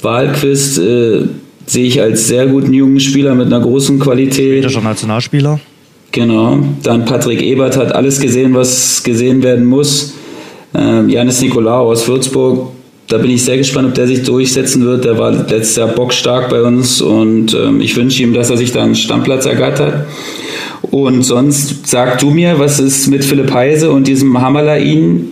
Wahlquist äh, sehe ich als sehr guten jungen Spieler mit einer großen Qualität. Schwedischer Nationalspieler. Genau. Dann Patrick Ebert hat alles gesehen, was gesehen werden muss. Ähm, Janis Nikolaou aus Würzburg, da bin ich sehr gespannt, ob der sich durchsetzen wird. Der war letztes Jahr bockstark bei uns und ähm, ich wünsche ihm, dass er sich da einen Stammplatz ergattert. Und sonst sag du mir, was ist mit Philipp Heise und diesem Hammerlain?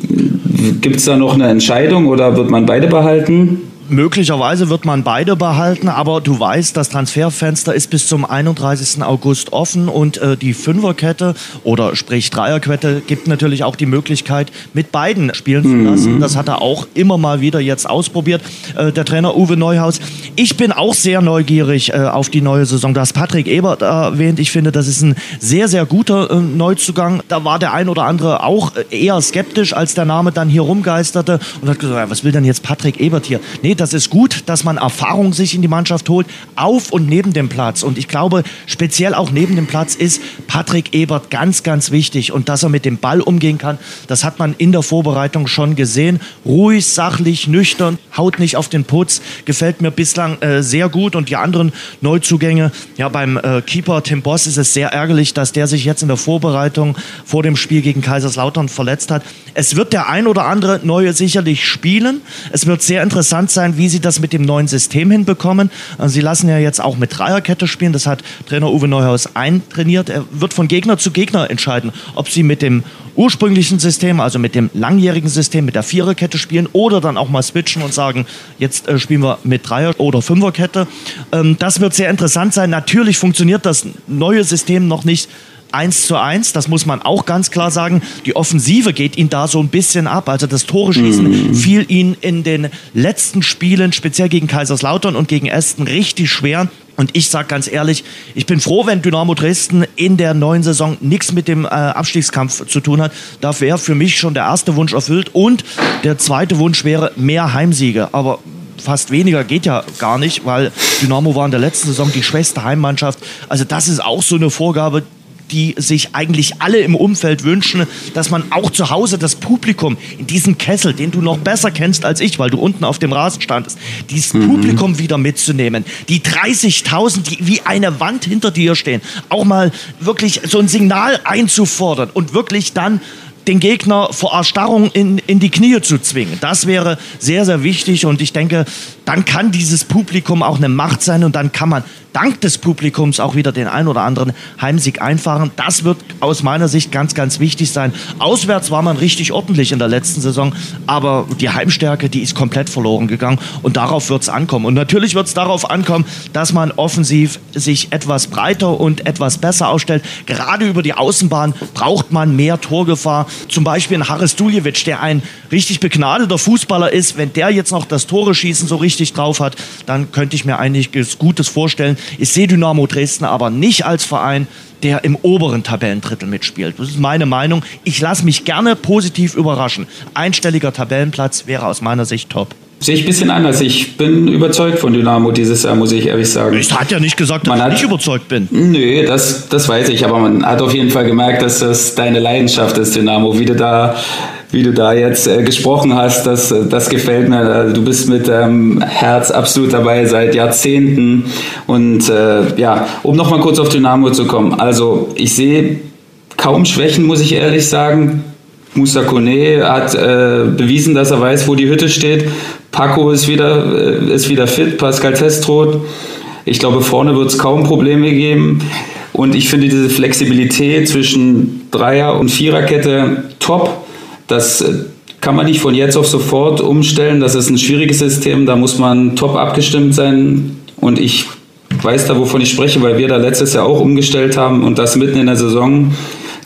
Gibt es da noch eine Entscheidung oder wird man beide behalten? Möglicherweise wird man beide behalten, aber du weißt, das Transferfenster ist bis zum 31. August offen und äh, die Fünferkette oder sprich Dreierkette gibt natürlich auch die Möglichkeit, mit beiden spielen zu mhm. lassen. Mhm. Das hat er auch immer mal wieder jetzt ausprobiert, äh, der Trainer Uwe Neuhaus. Ich bin auch sehr neugierig äh, auf die neue Saison. Du hast Patrick Ebert erwähnt. Ich finde, das ist ein sehr, sehr guter äh, Neuzugang. Da war der ein oder andere auch äh, eher skeptisch, als der Name dann hier rumgeisterte und hat gesagt, was will denn jetzt Patrick Ebert hier? Nee, das ist gut, dass man Erfahrung sich in die Mannschaft holt, auf und neben dem Platz. Und ich glaube, speziell auch neben dem Platz ist Patrick Ebert ganz, ganz wichtig. Und dass er mit dem Ball umgehen kann, das hat man in der Vorbereitung schon gesehen. Ruhig, sachlich, nüchtern, haut nicht auf den Putz. Gefällt mir bislang äh, sehr gut. Und die anderen Neuzugänge, ja, beim äh, Keeper Tim Boss ist es sehr ärgerlich, dass der sich jetzt in der Vorbereitung vor dem Spiel gegen Kaiserslautern verletzt hat. Es wird der ein oder andere Neue sicherlich spielen. Es wird sehr interessant sein, sein, wie sie das mit dem neuen System hinbekommen. Also sie lassen ja jetzt auch mit Dreierkette spielen. Das hat Trainer Uwe Neuhaus eintrainiert. Er wird von Gegner zu Gegner entscheiden, ob sie mit dem ursprünglichen System, also mit dem langjährigen System, mit der Viererkette spielen oder dann auch mal switchen und sagen, jetzt äh, spielen wir mit Dreier- oder Fünferkette. Ähm, das wird sehr interessant sein. Natürlich funktioniert das neue System noch nicht 1 zu 1, das muss man auch ganz klar sagen. Die Offensive geht ihn da so ein bisschen ab. Also das Tore schießen mhm. fiel ihn in den letzten Spielen, speziell gegen Kaiserslautern und gegen Aston, richtig schwer. Und ich sage ganz ehrlich, ich bin froh, wenn Dynamo Dresden in der neuen Saison nichts mit dem äh, Abstiegskampf zu tun hat. Da wäre für mich schon der erste Wunsch erfüllt. Und der zweite Wunsch wäre mehr Heimsiege. Aber fast weniger geht ja gar nicht, weil Dynamo war in der letzten Saison die schwächste Heimmannschaft. Also das ist auch so eine Vorgabe, die sich eigentlich alle im Umfeld wünschen, dass man auch zu Hause das Publikum in diesem Kessel, den du noch besser kennst als ich, weil du unten auf dem Rasen standest, dieses mhm. Publikum wieder mitzunehmen. Die 30.000, die wie eine Wand hinter dir stehen, auch mal wirklich so ein Signal einzufordern und wirklich dann den Gegner vor Erstarrung in, in die Knie zu zwingen. Das wäre sehr, sehr wichtig und ich denke, dann kann dieses Publikum auch eine Macht sein und dann kann man dank des Publikums auch wieder den ein oder anderen Heimsieg einfahren. Das wird aus meiner Sicht ganz, ganz wichtig sein. Auswärts war man richtig ordentlich in der letzten Saison, aber die Heimstärke, die ist komplett verloren gegangen und darauf wird es ankommen. Und natürlich wird es darauf ankommen, dass man offensiv sich etwas breiter und etwas besser ausstellt. Gerade über die Außenbahn braucht man mehr Torgefahr. Zum Beispiel ein Haris Duljevic, der ein richtig begnadeter Fußballer ist. Wenn der jetzt noch das Tore schießen so richtig drauf hat, dann könnte ich mir einiges Gutes vorstellen. Ich sehe Dynamo Dresden aber nicht als Verein, der im oberen Tabellendrittel mitspielt. Das ist meine Meinung. Ich lasse mich gerne positiv überraschen. Einstelliger Tabellenplatz wäre aus meiner Sicht top. Sehe ich ein bisschen anders. Ich bin überzeugt von Dynamo dieses Jahr, muss ich ehrlich sagen. Ich hatte ja nicht gesagt, dass Man ich hat- nicht überzeugt bin. Nö, das, das weiß ich, aber man hat auf jeden Fall gemerkt, dass das deine Leidenschaft ist, Dynamo. Wie du da, wie du da jetzt äh, gesprochen hast, das, äh, das gefällt mir. Also, Du bist mit deinem Herz absolut dabei seit Jahrzehnten. Und äh, ja, um nochmal kurz auf Dynamo zu kommen. Also ich sehe kaum Schwächen, muss ich ehrlich sagen. Musa Kone hat äh, bewiesen, dass er weiß, wo die Hütte steht. Paco ist wieder, äh, ist wieder fit, Pascal Testrot. Ich glaube, vorne wird es kaum Probleme geben. Und ich finde diese Flexibilität zwischen Dreier- und Viererkette top. Das äh, kann man nicht von jetzt auf sofort umstellen. Das ist ein schwieriges System. Da muss man top abgestimmt sein. Und ich weiß da, wovon ich spreche, weil wir da letztes Jahr auch umgestellt haben und das mitten in der Saison.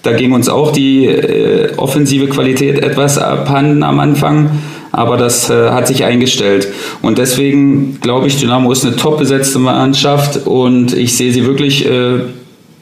Da ging uns auch die äh, offensive Qualität etwas abhanden am Anfang, aber das äh, hat sich eingestellt. Und deswegen glaube ich, Dynamo ist eine top besetzte Mannschaft und ich sehe sie wirklich äh,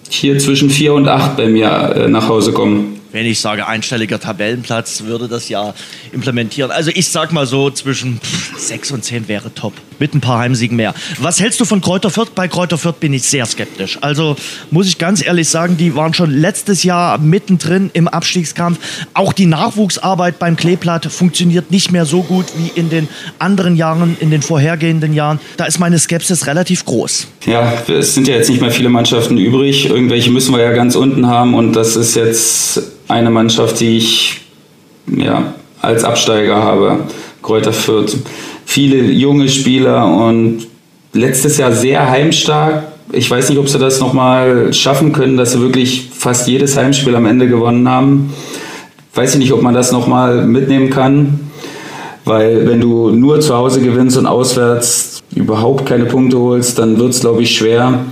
hier zwischen vier und acht bei mir äh, nach Hause kommen. Wenn ich sage einstelliger Tabellenplatz, würde das ja implementieren. Also ich sag mal so, zwischen 6 und 10 wäre top. Mit ein paar Heimsiegen mehr. Was hältst du von Kräuter Fürth? Bei Kräuter Fürth bin ich sehr skeptisch. Also muss ich ganz ehrlich sagen, die waren schon letztes Jahr mittendrin im Abstiegskampf. Auch die Nachwuchsarbeit beim Kleeblatt funktioniert nicht mehr so gut wie in den anderen Jahren, in den vorhergehenden Jahren. Da ist meine Skepsis relativ groß. Ja, es sind ja jetzt nicht mehr viele Mannschaften übrig. Irgendwelche müssen wir ja ganz unten haben und das ist jetzt eine Mannschaft, die ich ja, als Absteiger habe. Kräuter Fürth. Viele junge Spieler und letztes Jahr sehr heimstark. Ich weiß nicht, ob sie das nochmal schaffen können, dass sie wirklich fast jedes Heimspiel am Ende gewonnen haben. Weiß ich nicht, ob man das nochmal mitnehmen kann. Weil wenn du nur zu Hause gewinnst und auswärts überhaupt keine Punkte holst, dann wird es, glaube ich, schwer.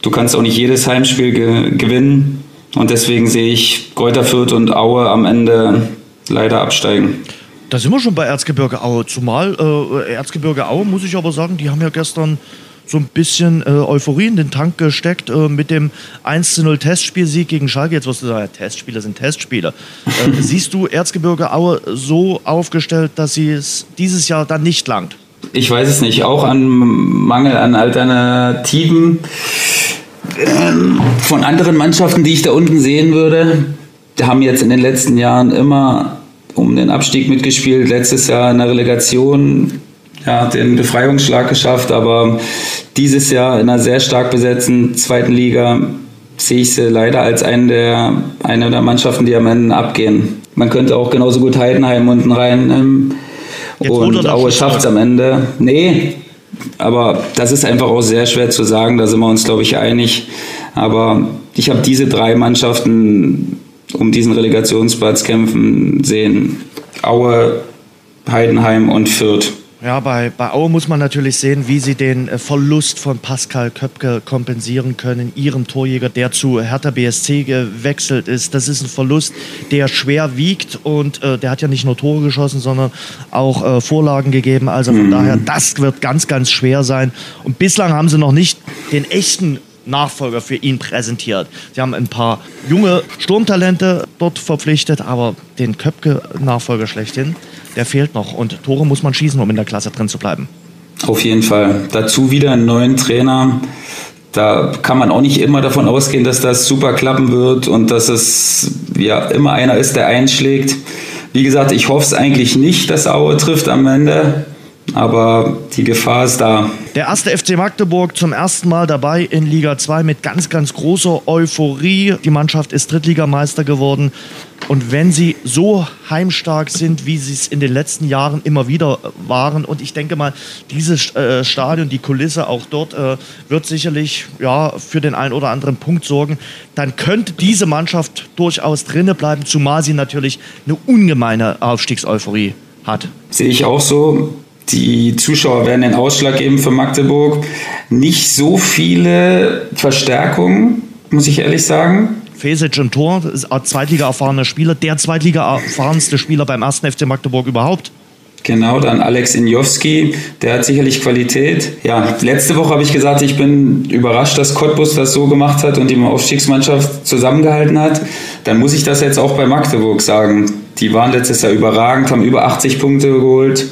Du kannst auch nicht jedes Heimspiel ge gewinnen. Und deswegen sehe ich Kräuter Fürth und Aue am Ende leider absteigen. Da sind wir schon bei Erzgebirge Aue. Zumal äh, Erzgebirge Aue, muss ich aber sagen, die haben ja gestern so ein bisschen äh, Euphorie in den Tank gesteckt äh, mit dem 1-0 Testspielsieg gegen Schalke. Jetzt wirst du sagen, Testspiele sind Testspiele. Äh, siehst du Erzgebirge Aue so aufgestellt, dass sie es dieses Jahr dann nicht langt? Ich weiß es nicht. Auch an Mangel an Alternativen ähm, von anderen Mannschaften, die ich da unten sehen würde. Die haben jetzt in den letzten Jahren immer um den Abstieg mitgespielt. Letztes Jahr in der Relegation ja, den Befreiungsschlag geschafft, aber dieses Jahr in einer sehr stark besetzten zweiten Liga sehe ich sie leider als eine der, eine der Mannschaften, die am Ende abgehen. Man könnte auch genauso gut Heidenheim unten rein. Jetzt wurde und Aue schafft es am Ende. Nee, aber das ist einfach auch sehr schwer zu sagen. Da sind wir uns, glaube ich, einig. Aber ich habe diese drei Mannschaften um diesen Relegationsplatz kämpfen sehen. Aue, Heidenheim und Fürth. Ja, bei, bei Aue muss man natürlich sehen, wie sie den äh, Verlust von Pascal Köpke kompensieren können, ihrem Torjäger, der zu Hertha BSC gewechselt ist. Das ist ein Verlust, der schwer wiegt und äh, der hat ja nicht nur Tore geschossen, sondern auch äh, Vorlagen gegeben. Also von daher, das wird ganz, ganz schwer sein. Und bislang haben sie noch nicht den echten Nachfolger für ihn präsentiert. Sie haben ein paar junge Sturmtalente dort verpflichtet, aber den Köpke-Nachfolger schlechthin, der fehlt noch. Und Tore muss man schießen, um in der Klasse drin zu bleiben. Auf jeden Fall. Dazu wieder einen neuen Trainer. Da kann man auch nicht immer davon ausgehen, dass das super klappen wird und dass es ja immer einer ist, der einschlägt. Wie gesagt, ich hoffe es eigentlich nicht, dass Aue trifft am Ende, aber die Gefahr ist da. Der erste FC Magdeburg zum ersten Mal dabei in Liga 2 mit ganz, ganz großer Euphorie. Die Mannschaft ist Drittligameister geworden. Und wenn sie so heimstark sind, wie sie es in den letzten Jahren immer wieder waren, und ich denke mal, dieses äh, Stadion, die Kulisse auch dort, äh, wird sicherlich ja, für den einen oder anderen Punkt sorgen, dann könnte diese Mannschaft durchaus drinne bleiben, zumal sie natürlich eine ungemeine Aufstiegseuphorie hat. Sehe ich auch so. Die Zuschauer werden den Ausschlag geben für Magdeburg. Nicht so viele Verstärkungen, muss ich ehrlich sagen. Fesic im Tor, Zweitliga-erfahrener Spieler, der Zweitliga-erfahrenste Spieler beim ersten FC Magdeburg überhaupt. Genau, dann Alex Injowski, der hat sicherlich Qualität. Ja, letzte Woche habe ich gesagt, ich bin überrascht, dass Cottbus das so gemacht hat und die Aufstiegsmannschaft zusammengehalten hat. Dann muss ich das jetzt auch bei Magdeburg sagen. Die waren letztes Jahr überragend, haben über 80 Punkte geholt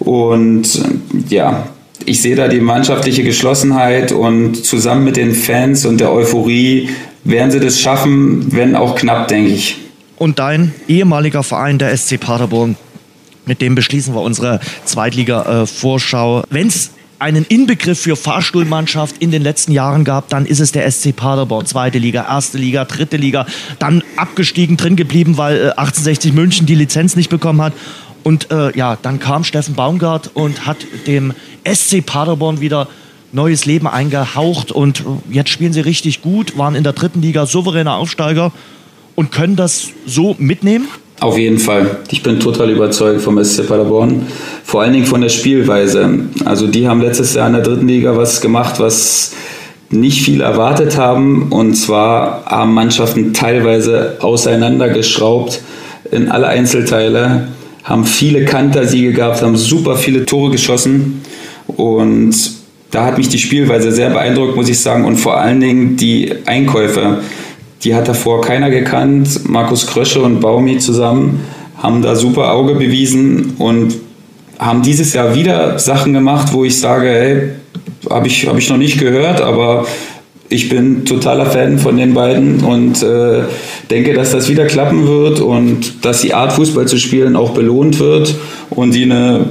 Und ja, ich sehe da die mannschaftliche Geschlossenheit und zusammen mit den Fans und der Euphorie werden sie das schaffen, wenn auch knapp, denke ich. Und dein ehemaliger Verein, der SC Paderborn, mit dem beschließen wir unsere Zweitliga-Vorschau. Wenn es einen Inbegriff für Fahrstuhlmannschaft in den letzten Jahren gab, dann ist es der SC Paderborn. Zweite Liga, erste Liga, dritte Liga, dann abgestiegen, drin geblieben, weil äh, 1860 München die Lizenz nicht bekommen hat. Und äh, ja, dann kam Steffen Baumgart und hat dem SC Paderborn wieder neues Leben eingehaucht. Und jetzt spielen sie richtig gut, waren in der dritten Liga souveräner Aufsteiger und können das so mitnehmen. Auf jeden Fall. Ich bin total überzeugt vom SC Paderborn. Vor allen Dingen von der Spielweise. Also die haben letztes Jahr in der dritten Liga was gemacht, was nicht viel erwartet haben. Und zwar haben Mannschaften teilweise auseinandergeschraubt in alle Einzelteile, haben viele Kantersiege gehabt, haben super viele Tore geschossen. Und da hat mich die Spielweise sehr beeindruckt, muss ich sagen. Und vor allen Dingen die Einkäufe. Die hat davor keiner gekannt. Markus Krösche und Baumi zusammen haben da super Auge bewiesen und haben dieses Jahr wieder Sachen gemacht, wo ich sage, hey, habe ich, hab ich noch nicht gehört, aber ich bin totaler Fan von den beiden und äh, denke, dass das wieder klappen wird und dass die Art Fußball zu spielen auch belohnt wird und die eine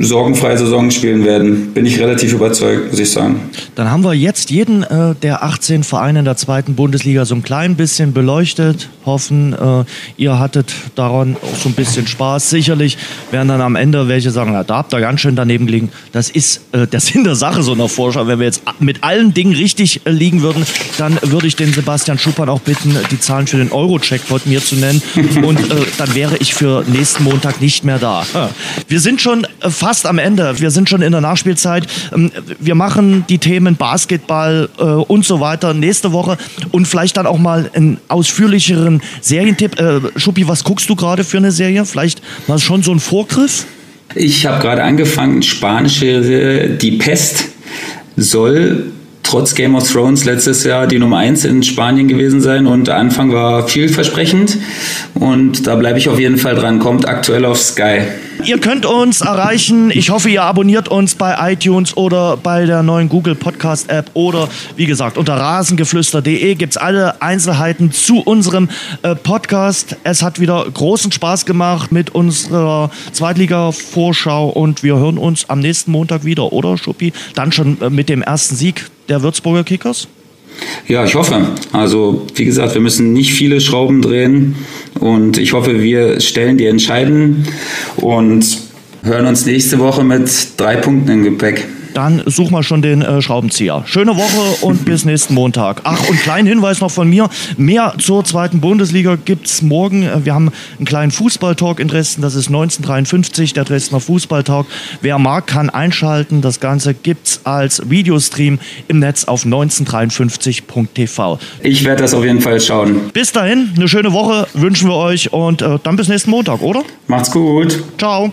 sorgenfreie Saison spielen werden. Bin ich relativ überzeugt, muss ich sagen. Dann haben wir jetzt jeden äh, der 18 Vereine in der zweiten Bundesliga so ein klein bisschen beleuchtet. Hoffen, äh, ihr hattet daran auch so ein bisschen Spaß. Sicherlich werden dann am Ende welche sagen, na, da habt ihr ganz schön daneben gelegen. Das ist äh, der Sinn der Sache so einer Vorschau. Wenn wir jetzt mit allen Dingen richtig äh, liegen würden, dann würde ich den Sebastian Schuppern auch bitten, die Zahlen für den Euro-Checkpot mir zu nennen. Und äh, dann wäre ich für nächsten Montag nicht mehr da. Wir sind schon äh, fast am Ende. Wir sind schon in der Nachspielzeit. Ähm, wir machen die Themen Basketball äh, und so weiter nächste Woche und vielleicht dann auch mal einen ausführlicheren Serientipp. Äh, Schuppi, was guckst du gerade für eine Serie? Vielleicht mal schon so ein Vorgriff? Ich habe gerade angefangen, spanische Die Pest soll trotz Game of Thrones letztes Jahr die Nummer 1 in Spanien gewesen sein und der Anfang war vielversprechend und da bleibe ich auf jeden Fall dran. Kommt aktuell auf Sky. Ihr könnt uns erreichen. Ich hoffe, ihr abonniert uns bei iTunes oder bei der neuen Google Podcast App oder wie gesagt unter rasengeflüster.de gibt es alle Einzelheiten zu unserem äh, Podcast. Es hat wieder großen Spaß gemacht mit unserer Zweitliga-Vorschau und wir hören uns am nächsten Montag wieder, oder Schuppi? Dann schon äh, mit dem ersten Sieg der Würzburger Kickers? Ja, ich hoffe. Also, wie gesagt, wir müssen nicht viele Schrauben drehen und ich hoffe, wir stellen die entscheiden und hören uns nächste Woche mit drei Punkten im Gepäck dann such mal schon den äh, Schraubenzieher. Schöne Woche und bis nächsten Montag. Ach, und kleinen Hinweis noch von mir. Mehr zur zweiten Bundesliga gibt es morgen. Äh, wir haben einen kleinen Fußballtalk in Dresden. Das ist 1953, der Dresdner Fußballtalk. Wer mag, kann einschalten. Das Ganze gibt es als Videostream im Netz auf 1953.tv. Ich werde das auf jeden Fall schauen. Bis dahin, eine schöne Woche wünschen wir euch und äh, dann bis nächsten Montag, oder? Macht's gut. Ciao.